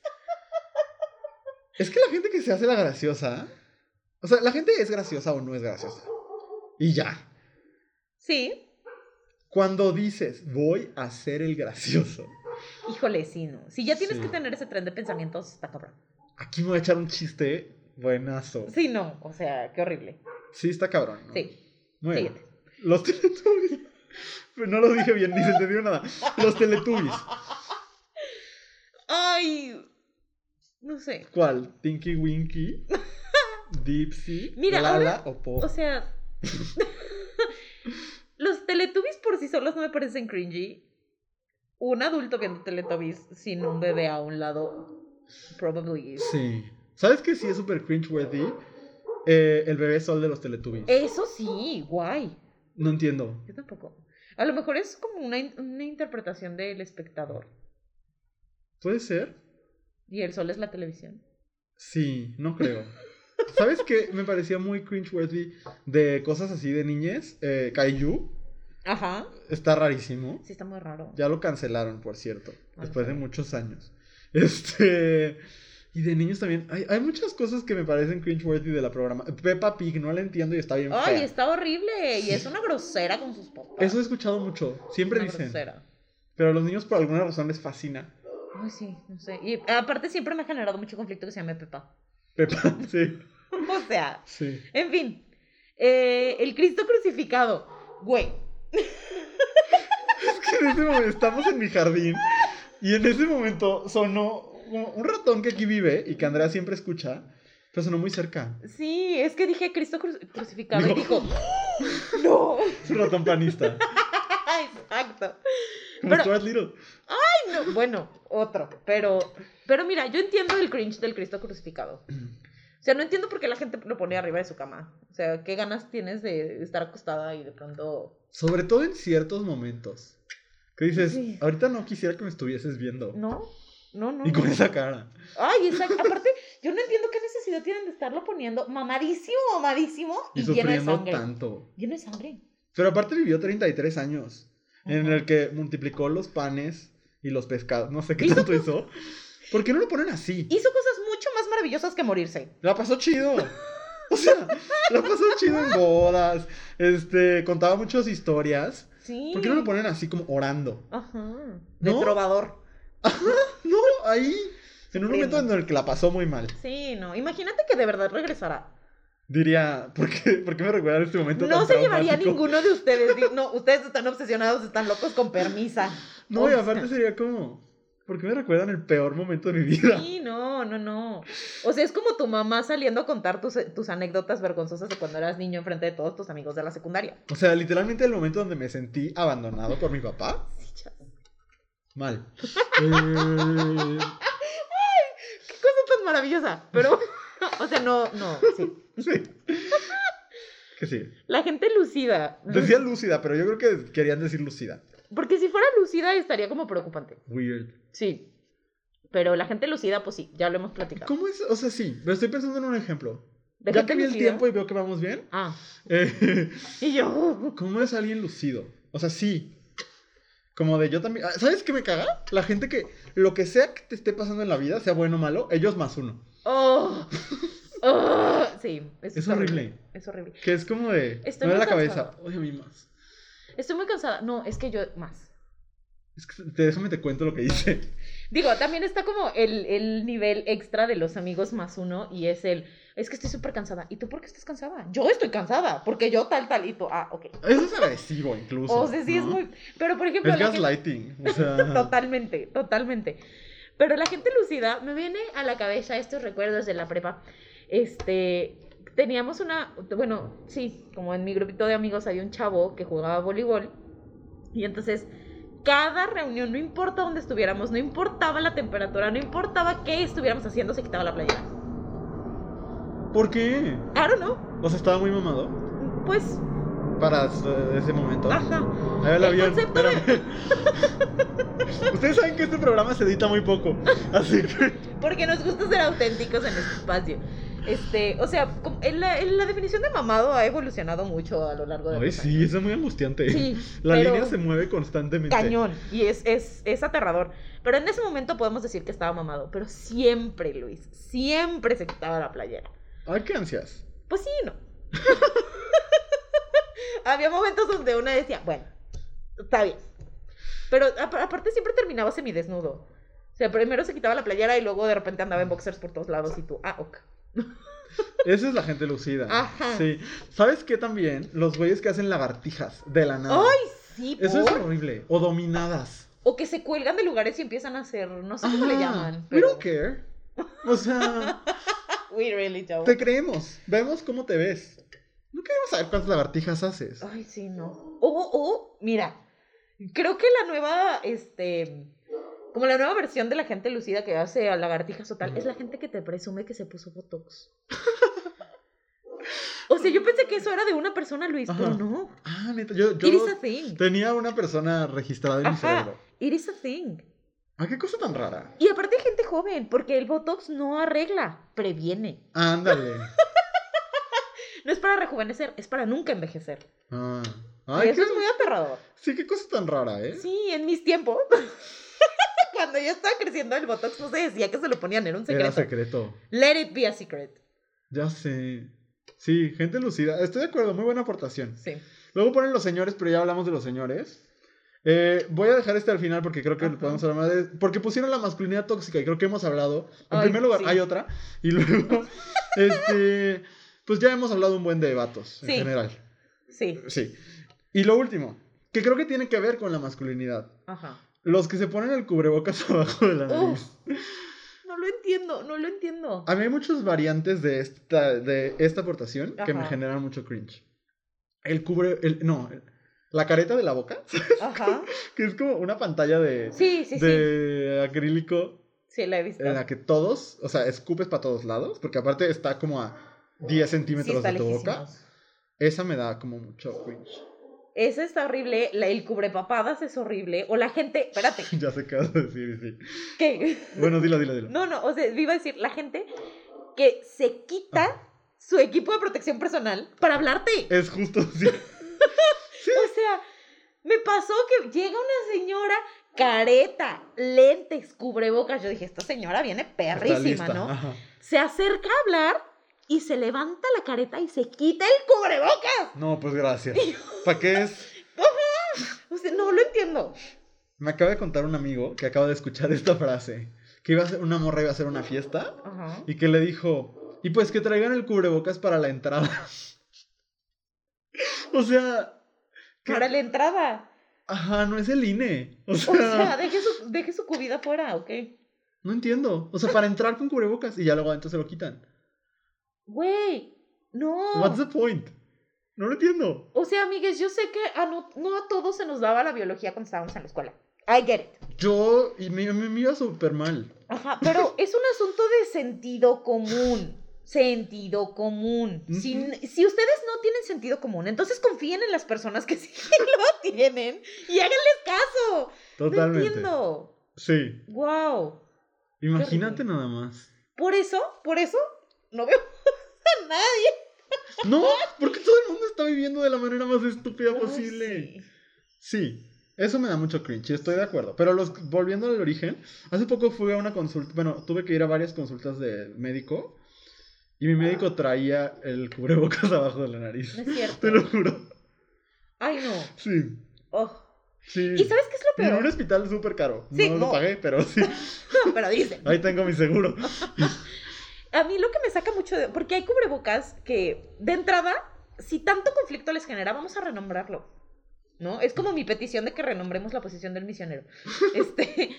Es que la gente que se hace la graciosa. O sea, la gente es graciosa o no es graciosa. Y ya. Sí, Cuando dices, voy a ser el gracioso. Híjole, sí, no. Si ya tienes Sí. que tener ese tren de pensamientos, está cabrón. Aquí me voy a echar un chiste buenazo. Sí, no, o sea, qué horrible. Sí, está cabrón. ¿no? Sí, Muy bien. síguete. Los Teletubbies. Pero no lo dije bien, ni se entendió nada. Los Teletubbies. Ay, no sé. ¿Cuál? ¿Tinky Winky? ¿Dipsy? Mira, ¿Lala o Po? O sea, los Teletubbies por sí solos no me parecen cringy. Un adulto viendo Teletubbies sin un bebé a un lado, probably. is. Sí. ¿Sabes qué sí es súper cringeworthy? Eh, el bebé sol de los Teletubbies. Eso sí, guay. No entiendo. Yo tampoco. A lo mejor es como una, una interpretación del espectador. ¿Puede ser? Y el sol es la televisión. Sí, no creo. ¿Sabes qué? Me parecía muy cringeworthy de cosas así de niñez. Eh, Kaiju. Ajá. Está rarísimo. Sí, está muy raro. Ya lo cancelaron, por cierto. Ah, Después de muchos años. Este. Y de niños también. Hay, hay muchas cosas que me parecen cringeworthy de la programa. Peppa Pig, no la entiendo y está bien Ay, fea. está horrible. Y es una grosera con sus papás. Eso he escuchado mucho. Siempre Una dicen. grosera. Pero a los niños por alguna razón les fascina. Ay, sí, no sé. Y aparte siempre me ha generado mucho conflicto que se llame Pepa. Peppa, sí. O sea, Sí. en fin. Eh, el Cristo crucificado. Güey. Es que en ese momento estamos en mi jardín. Y en ese momento sonó un ratón que aquí vive y que Andrea siempre escucha. Pero sonó muy cerca. Sí, es que dije Cristo cru- crucificado y Dijo, dijo, no. Es un ratón panista. Exacto. Como Pero- Stuart Little. Ay, no, Bueno, otro. Pero, pero mira, yo entiendo el cringe del Cristo crucificado. O sea, no entiendo por qué la gente lo pone arriba de su cama. O sea, ¿qué ganas tienes de estar acostada y de pronto... Sobre todo en ciertos momentos. Que dices, Sí. ahorita no quisiera que me estuvieses viendo. No, no, no. Y con no. esa cara. Ay, exacto. Aparte, yo no entiendo qué necesidad tienen de estarlo poniendo mamadísimo, mamadísimo y, Y lleno de sufriendo sangre. tanto. Lleno de sangre. Pero aparte vivió 33 años. En Ajá. el que multiplicó los panes y los pescados. No sé qué Hizo tanto hizo. ¿Por qué no lo ponen así? Hizo cosas maravillosas que morirse. La pasó chido. O sea, la pasó chido en bodas. Este, contaba muchas historias. Sí. ¿Por qué no lo ponen así como orando? Ajá. De ¿No? trovador. No, ahí. En un momento en el que la pasó muy mal. Sí, no. Imagínate que de verdad regresara. Diría, ¿por qué, por qué me recuerda este momento No tan se llevaría ninguno de ustedes. No, ustedes están obsesionados, están locos con permisa. No, y aparte sería como, ¿por qué me recuerdan el peor momento de mi vida? Sí, no, no, no. O sea, es como tu mamá saliendo a contar tus, tus anécdotas vergonzosas de cuando eras niño enfrente de todos tus amigos de la secundaria. O sea, literalmente el momento donde me sentí abandonado por mi papá. Sí. Mal. Eh, Qué cosa tan maravillosa. Pero, o sea, no, no, sí. sí. Que sí. La gente lucida. Decía lúcida, pero yo creo que querían decir lucida. Porque si fuera lucida estaría como preocupante. Weird. Sí. Pero la gente lucida, pues sí, ya lo hemos platicado. ¿Cómo es? O sea, sí, pero estoy pensando en un ejemplo. ¿De ya que vi el tiempo y veo que vamos bien. Ah, eh, y yo. ¿Cómo es alguien lucido? O sea, sí. Como de yo también. ah, ¿Sabes qué me caga? La gente que lo que sea que te esté pasando en la vida, sea bueno o malo, ellos más uno. Oh. Oh. Sí, Es horrible. Es horrible. Que es como de. Estoy me da la cabeza. Oye, a mí más. Estoy muy cansada. No, es que yo más. Es que déjame te cuento lo que dice. Digo, también está como el, el nivel extra de los amigos más uno y es el, es que estoy súper cansada. ¿Y tú por qué estás cansada? Yo estoy cansada, porque yo tal, tal, y tú, ah, ok. Eso es agresivo incluso. O sea, sí es muy... Pero, por ejemplo... Es la gente- gaslighting. O sea, Totalmente, totalmente. Pero la gente lucida, me viene a la cabeza estos recuerdos de la prepa. Este, teníamos una, bueno, sí, como en mi grupito de amigos había un chavo que jugaba voleibol. Y entonces, cada reunión, no importa dónde estuviéramos, no importaba la temperatura, no importaba qué estuviéramos haciendo, se quitaba la playera. ¿Por qué? I don't know. O sea, estaba muy mamado Pues, para ese momento. ajá. Ahí el El avión. concepto de- espérame. Ustedes saben que este programa se edita muy poco. Así que. Porque nos gusta ser auténticos en este espacio. Este, o sea, la, la definición de mamado ha evolucionado mucho a lo largo de Ay, los sí, años. es muy angustiante. Sí, La línea se mueve constantemente. Cañón. Y es, es, es aterrador. Pero en ese momento podemos decir que estaba mamado. Pero siempre, Luis, siempre se quitaba la playera. Ay, qué ansias. Pues sí, no. Había momentos donde una decía, bueno, está bien. Pero apa- aparte siempre terminaba semidesnudo. O sea, primero se quitaba la playera y luego de repente andaba en boxers por todos lados y tú, ah, ok. Esa es la gente lucida. Ajá. Sí. ¿Sabes qué también? Los güeyes que hacen lagartijas de la nada. ¡Ay, sí! Eso es por. horrible. O dominadas. O que se cuelgan de lugares y empiezan a hacer, no sé cómo le llaman. We don't care. O sea, We really don't. te creemos. Vemos cómo te ves. No queremos saber cuántas lagartijas haces. Ay, sí, no. O, o, mira, creo que la nueva, este, como la nueva versión de la gente lucida que hace a lagartijas o tal, es la gente que te presume que se puso Botox. o sea, yo pensé que eso era de una persona, Luis, Ajá. pero no. Ah, neta, yo, yo It is a thing. tenía una persona registrada en mi cerebro. it is a thing. Ah, qué cosa tan rara. Y aparte hay gente joven, porque el Botox no arregla, previene. Ándale. No es para rejuvenecer, es para nunca envejecer. Ah. y Ay, eso qué... es muy aterrador. Sí, qué cosa tan rara, ¿eh? Sí, en mis tiempos. Cuando yo estaba creciendo, el Botox no se decía que se lo ponían, era un secreto. Era secreto. Let it be a secret. Ya sé. Sí, gente lucida. Estoy de acuerdo, muy buena aportación. Sí. Luego ponen los señores, pero ya hablamos de los señores. Eh, voy a dejar este al final porque creo que Ajá. podemos hablar más de... Porque pusieron la masculinidad tóxica y creo que hemos hablado. En Ay, primer lugar, sí. hay otra. Y luego, este... Pues ya hemos hablado un buen de vatos en Sí. general. Sí. Sí. Y lo último, que creo que tiene que ver con la masculinidad. Ajá. Los que se ponen el cubrebocas abajo de la nariz. No lo entiendo, no lo entiendo. A mí hay muchas variantes de esta, de esta aportación que me generan mucho cringe. El cubre... El, no, la careta de la boca, Ajá. que es como una pantalla de, Sí, sí, sí. de acrílico Sí, la he visto. en la que todos, o sea, escupes para todos lados, porque aparte está como a 10 Sí, centímetros de tu boca. Esa me da como mucho cringe. Esa está horrible. La, el cubrepapadas es horrible. O la gente. Espérate. ya sé qué vas a decir, sí. ¿Qué? Bueno, dilo, dilo, dilo. No, no. O sea, iba a decir, la gente que se quita su equipo de protección personal para hablarte. Es justo así. O sea, me pasó que llega una señora careta, lentes, cubrebocas. Yo dije, esta señora viene perrísima, ¿no? ajá. Se acerca a hablar y se levanta la careta y se quita el cubrebocas. No, pues gracias. ¿Para qué es? O sea, no lo entiendo. Me acaba de contar un amigo que acaba de escuchar esta frase. Que iba a ser, una morra iba a hacer una fiesta Ajá. y que le dijo, y pues que traigan el cubrebocas para la entrada. o sea, Para la entrada. ajá, no es el INE. O sea, O sea, deje su, deje su cubida fuera, ¿ok? no entiendo. O sea, para entrar con cubrebocas y ya luego adentro se lo quitan. Güey, no. What's the point? No lo entiendo. O sea, amigues, yo sé que a no, no a todos se nos daba la biología cuando estábamos en la escuela. I get it. Yo, y me, me, me iba súper mal. Ajá, pero es un asunto de sentido común. Sentido común. si, si ustedes no tienen sentido común, entonces confíen en las personas que sí lo tienen y háganles caso. No Totalmente. entiendo. Sí. Wow. Imagínate nada más. Por eso, por eso, no veo nadie. No, porque todo el mundo está viviendo de la manera más estúpida posible. sí. Sí, eso me da mucho cringe, estoy de acuerdo. Pero los, volviendo al origen, hace poco fui a una consulta, bueno, tuve que ir a varias consultas de médico y mi médico traía el cubrebocas abajo de la nariz. No es cierto. Te lo juro. Ay, no. Sí, Oh. sí. ¿Y sabes qué es lo Y en un peor? hospital súper caro. Sí, no lo no. pagué, pero sí. Pero dicen. Ahí tengo mi seguro. a mí lo que me saca mucho de... Porque hay cubrebocas que, de entrada, si tanto conflicto les genera, vamos a renombrarlo. ¿No? Es como mi petición de que renombremos la posición del misionero. Este...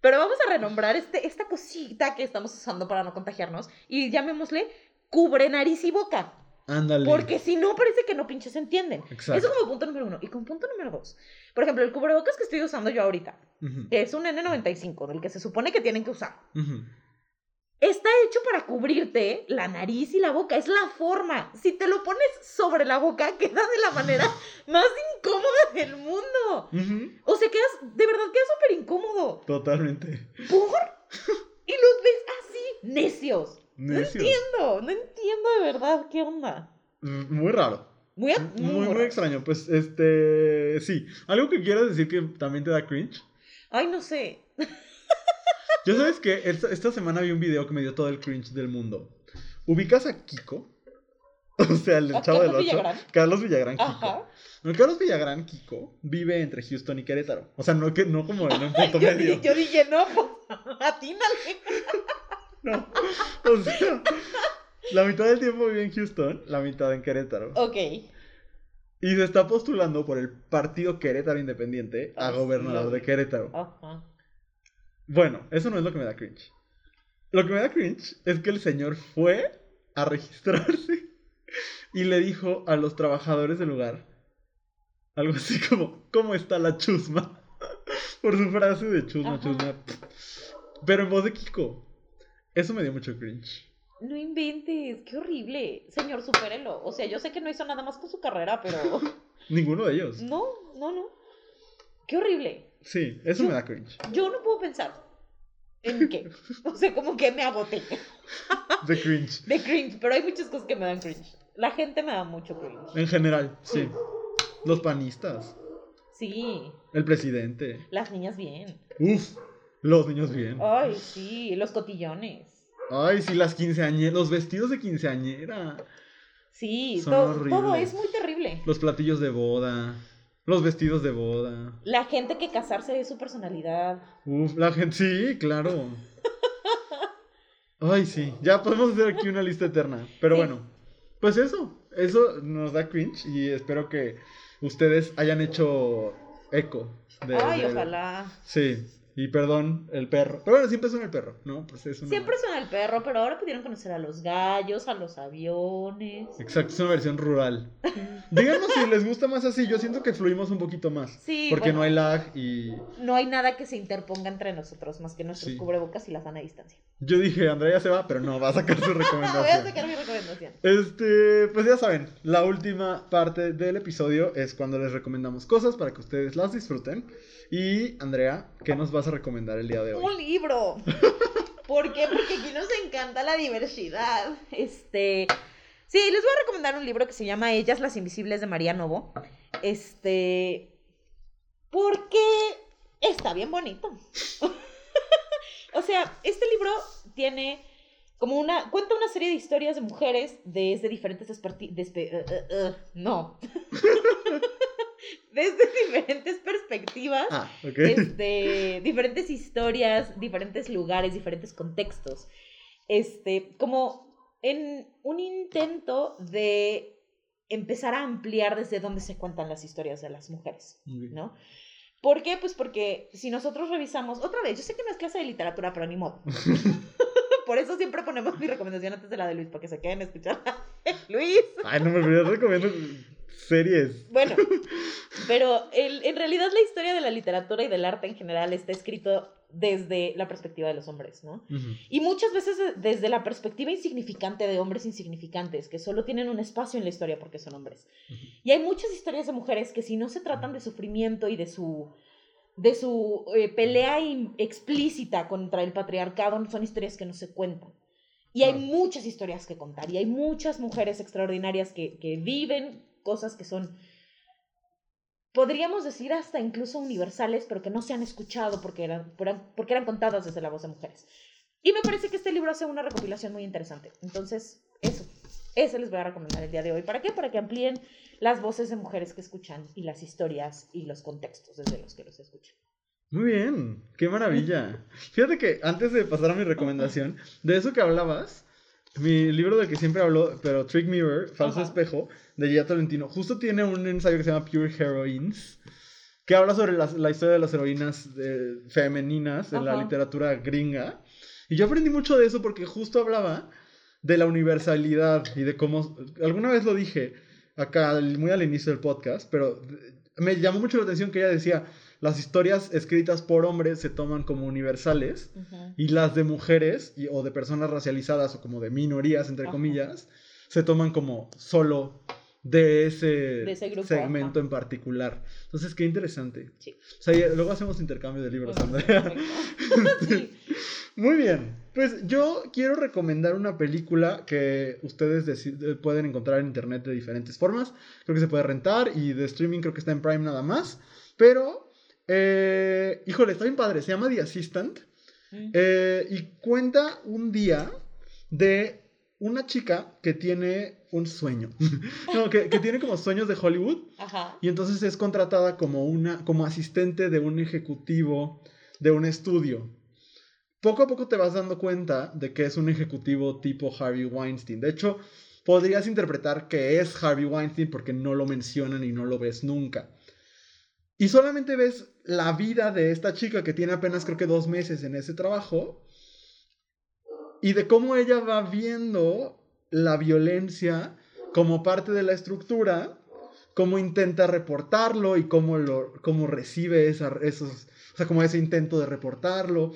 Pero vamos a renombrar este, esta cosita que estamos usando para no contagiarnos y llamémosle cubre nariz y boca. Ándale. Porque si no, parece que no pinches entienden. Exacto. Eso como punto número uno. Y con punto número dos. Por ejemplo, el cubrebocas que estoy usando yo ahorita, Ujú, que es un N95, del que se supone que tienen que usar. ujú. Está hecho para cubrirte la nariz y la boca. Es la forma. Si te lo pones sobre la boca, queda de la manera más incómoda del mundo. O sea, quedas, de verdad, queda súper incómodo. Totalmente. ¿Por? Y los ves así, necios. No Necios. entiendo, no entiendo de verdad qué onda. Mm, Muy raro. Muy, Muy, muy extraño. Pues, este. Sí. Algo que quieras decir que también te da cringe. Ay, no sé. Yo sabes que esta, esta semana vi un video que me dio todo el cringe del mundo. ¿Ubicas a Kiko? O sea, el del ¿A chavo del Carlos 8. Villagrán? Carlos Villagrán Kiko. Ajá. Bueno, Carlos Villagrán Kiko vive entre Houston y Querétaro. O sea, no, que, no como en un punto Yo, medio. di- yo dije, no, pues, atínale. No. O sea, la mitad del tiempo vive en Houston, la mitad en Querétaro. Ok. Y se está postulando por el partido Querétaro Independiente a gobernador no. de Querétaro. Ajá. Bueno, eso no es lo que me da cringe. Lo que me da cringe es que el señor fue a registrarse y le dijo a los trabajadores del lugar algo así como, ¿cómo está la chusma? Por su frase de chusma, Ajá. chusma. Pero en voz de Kiko. Eso me dio mucho cringe. No inventes, qué horrible. Señor, supérelo. O sea, yo sé que no hizo nada más con su carrera, pero. Ninguno de ellos. No, no, no. Qué horrible. Sí, eso me da cringe. Yo no puedo pensar en qué. O sea, como que me agoté De cringe. de cringe, pero hay muchas cosas que me dan cringe. La gente me da mucho cringe. En general, sí. Los panistas. Sí, El presidente. las niñas bien. Uf, los niños bien. Ay, sí, los cotillones. Ay, sí, las quinceañeras, los vestidos de quinceañera, Sí, Son to- horribles. todo es muy terrible. los platillos de boda, los vestidos de boda. La gente que casarse es su personalidad. Uf, la gente, sí, claro. Ay, sí, ya podemos hacer aquí una lista eterna. Pero Sí. bueno, pues eso, eso nos da cringe y espero que ustedes hayan hecho eco. De, Ay, de- ojalá. Sí, y perdón, el perro. Pero bueno, siempre son el perro, ¿no? Pues es una... Siempre son el perro, pero ahora pudieron conocer a los gallos, a los aviones. Exacto, es una versión rural. Díganos si les gusta más así. Yo siento que fluimos un poquito más. Sí, Porque bueno. no hay lag y. No hay nada que se interponga entre nosotros más que nuestros Sí. cubrebocas y la sana distancia. Yo dije, Andrea se va, pero no, va a sacar su Voy a recomendación. sacar mi recomendación. Este, pues ya saben, la última parte del episodio es cuando les recomendamos cosas para que ustedes las disfruten. Y Andrea, ¿qué nos vas a recomendar el día de hoy? Un libro. ¿Por qué? Porque aquí nos encanta la diversidad. Este. Sí, les voy a recomendar un libro que se llama Ellas las Invisibles de María Novo. Este. Porque está bien bonito. o sea, este libro tiene como una. cuenta una serie de historias de mujeres desde diferentes eh, eh, eh, no. desde diferentes perspectivas Ah, este, diferentes historias, diferentes lugares, diferentes contextos. Este, como en un intento de empezar a ampliar desde dónde se cuentan las historias de las mujeres. ¿no? ¿Por qué? Pues porque si nosotros revisamos, otra vez, yo sé que no es clase de literatura, pero ni modo. Por eso siempre ponemos mi recomendación antes de la de Luis, para que se queden a escuchar. Luis. Ay, no me olvidé, recomiendo series. Bueno, pero el- en realidad la historia de la literatura y del arte en general está escrito desde la perspectiva de los hombres, ¿no? Y muchas veces de- desde la perspectiva insignificante de hombres insignificantes, que solo tienen un espacio en la historia porque son hombres. Y hay muchas historias de mujeres que si no se tratan de sufrimiento y de su de su eh, pelea in- explícita contra el patriarcado, son historias que no se cuentan. Y hay muchas historias que contar, y hay muchas mujeres extraordinarias que, que viven cosas que son, podríamos decir hasta incluso universales, pero que no se han escuchado porque eran, por- porque eran contadas desde la voz de mujeres. Y me parece que este libro hace una recopilación muy interesante. Entonces, eso, eso les voy a recomendar el día de hoy. ¿Para qué? Para que amplíen las voces de mujeres que escuchan y las historias y los contextos desde los que los escuchan. Muy bien, qué maravilla. Fíjate que antes de pasar a mi recomendación, de eso que hablabas, Mi libro del que siempre hablo, pero Trick Mirror, Falso Ajá. Espejo, de Gia Tolentino, justo tiene un ensayo que se llama Pure Heroines, que habla sobre la historia de las heroínas eh, femeninas en la literatura gringa. Y yo aprendí mucho de eso porque justo hablaba de la universalidad y de cómo, alguna vez lo dije acá muy al inicio del podcast, pero eh, me llamó mucho la atención que ella decía, las historias escritas por hombres se toman como universales y las de mujeres y- o de personas racializadas o como de minorías, entre comillas, se toman como solo de ese, De ese grupo, segmento ajá. en particular. Entonces, qué interesante. Sí. O sea, luego hacemos intercambio de libros, Andrea. Sí. Muy bien. Pues yo quiero recomendar una película que ustedes eh, pueden encontrar en internet de diferentes formas. Creo que se puede rentar y de streaming creo que está en Prime nada más. Pero, eh, híjole, está bien padre. Se llama The Assistant. Mm. Eh, y cuenta un día de una chica que tiene un sueño. no, que, que tiene como sueños de Hollywood. Ajá. Y entonces es contratada como una, como asistente de un ejecutivo de un estudio. Poco a poco te vas dando cuenta de que es un ejecutivo tipo Harvey Weinstein. De hecho, podrías interpretar que es Harvey Weinstein porque no lo mencionan y no lo ves nunca. Y solamente ves la vida de esta chica que tiene apenas creo que dos meses en ese trabajo. Y de cómo ella va viendo la violencia como parte de la estructura cómo intenta reportarlo y cómo, lo, cómo recibe esa, esos, o sea, como ese intento de reportarlo.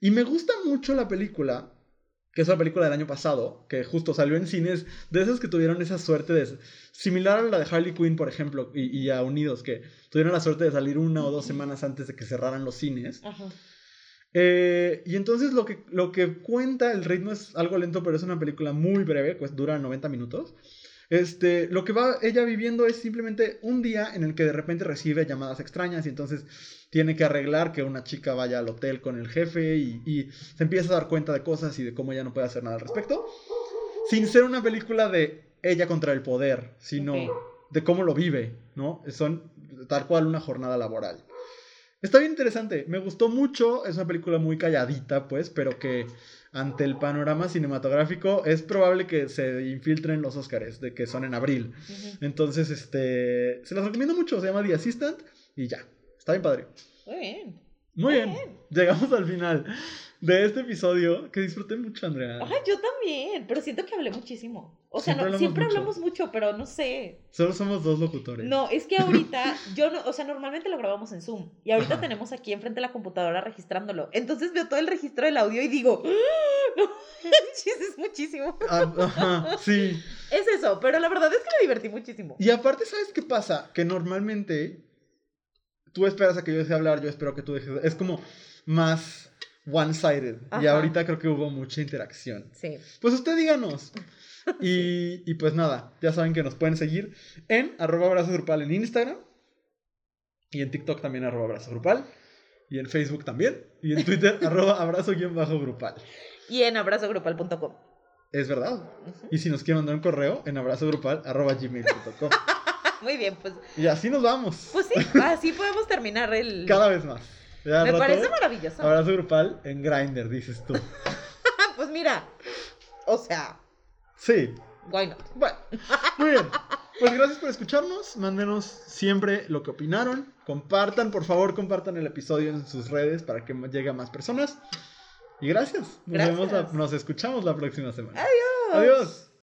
Y me gusta mucho la película, que es una película del año pasado, que justo salió en cines, de esas que tuvieron esa suerte de, similar a la de Harley Quinn, por ejemplo, y, y a Unidos, que tuvieron la suerte de salir una o dos semanas antes de que cerraran los cines. Ajá. Eh, y entonces lo que, lo que cuenta, el ritmo es algo lento, pero es una película muy breve, pues dura 90 minutos. Este, lo que va ella viviendo es simplemente un día en el que de repente recibe llamadas extrañas y entonces tiene que arreglar que una chica vaya al hotel con el jefe y, y se empieza a dar cuenta de cosas y de cómo ella no puede hacer nada al respecto. Sin ser una película de ella contra el poder, sino de cómo lo vive, ¿no? Son tal cual una jornada laboral. Está bien interesante, me gustó mucho, es una película muy calladita, pues, pero que ante el panorama cinematográfico es probable que se infiltren los Oscars, de que son en abril. Entonces, este, se las recomiendo mucho, se llama The Assistant y ya, está bien padre. Muy bien. Muy bien, Bien. llegamos al final de este episodio que disfruté mucho, Andrea. Ay, yo también, pero siento que hablé muchísimo. O sea, Siempre no- hablamos siempre mucho. hablamos mucho, pero no sé. Solo somos dos locutores. No, es que ahorita, yo no, o sea, normalmente lo grabamos en Zoom y ahorita Ajá. tenemos aquí enfrente de la computadora registrándolo. Entonces veo todo el registro del audio y digo, ¡Ah! no, es muchísimo. Ah, ajá, sí. Es eso, pero la verdad es que me divertí muchísimo. Y aparte, ¿sabes qué pasa? Que normalmente tú esperas a que yo deje de hablar, yo espero que tú dejes de... Es como más one-sided. Y ahorita creo que hubo mucha interacción. Sí. Pues usted díganos. Y, y pues nada, ya saben que nos pueden seguir en arroba abrazo grupal en Instagram. Y en TikTok también arroba abrazo grupal. Y en Facebook también. Y en Twitter arroba abrazo guion bajo grupal. Y en abrazogrupal.com. Es verdad. Y si nos quieren mandar un correo, en abrazo grupal arroba gmail.com. Muy bien, pues, Y así nos vamos. pues sí, así podemos terminar el... Cada vez más. Ya Me rato, parece maravilloso. Abrazo grupal en Grindr, dices tú. Pues mira, o sea, Sí. why not? Bueno, muy bien. Pues gracias por escucharnos. Mándenos siempre lo que opinaron. Compartan, por favor, compartan el episodio en sus redes para que llegue a más personas. Y gracias. Nos, Gracias. vemos la- nos escuchamos la próxima semana. Adiós. Adiós.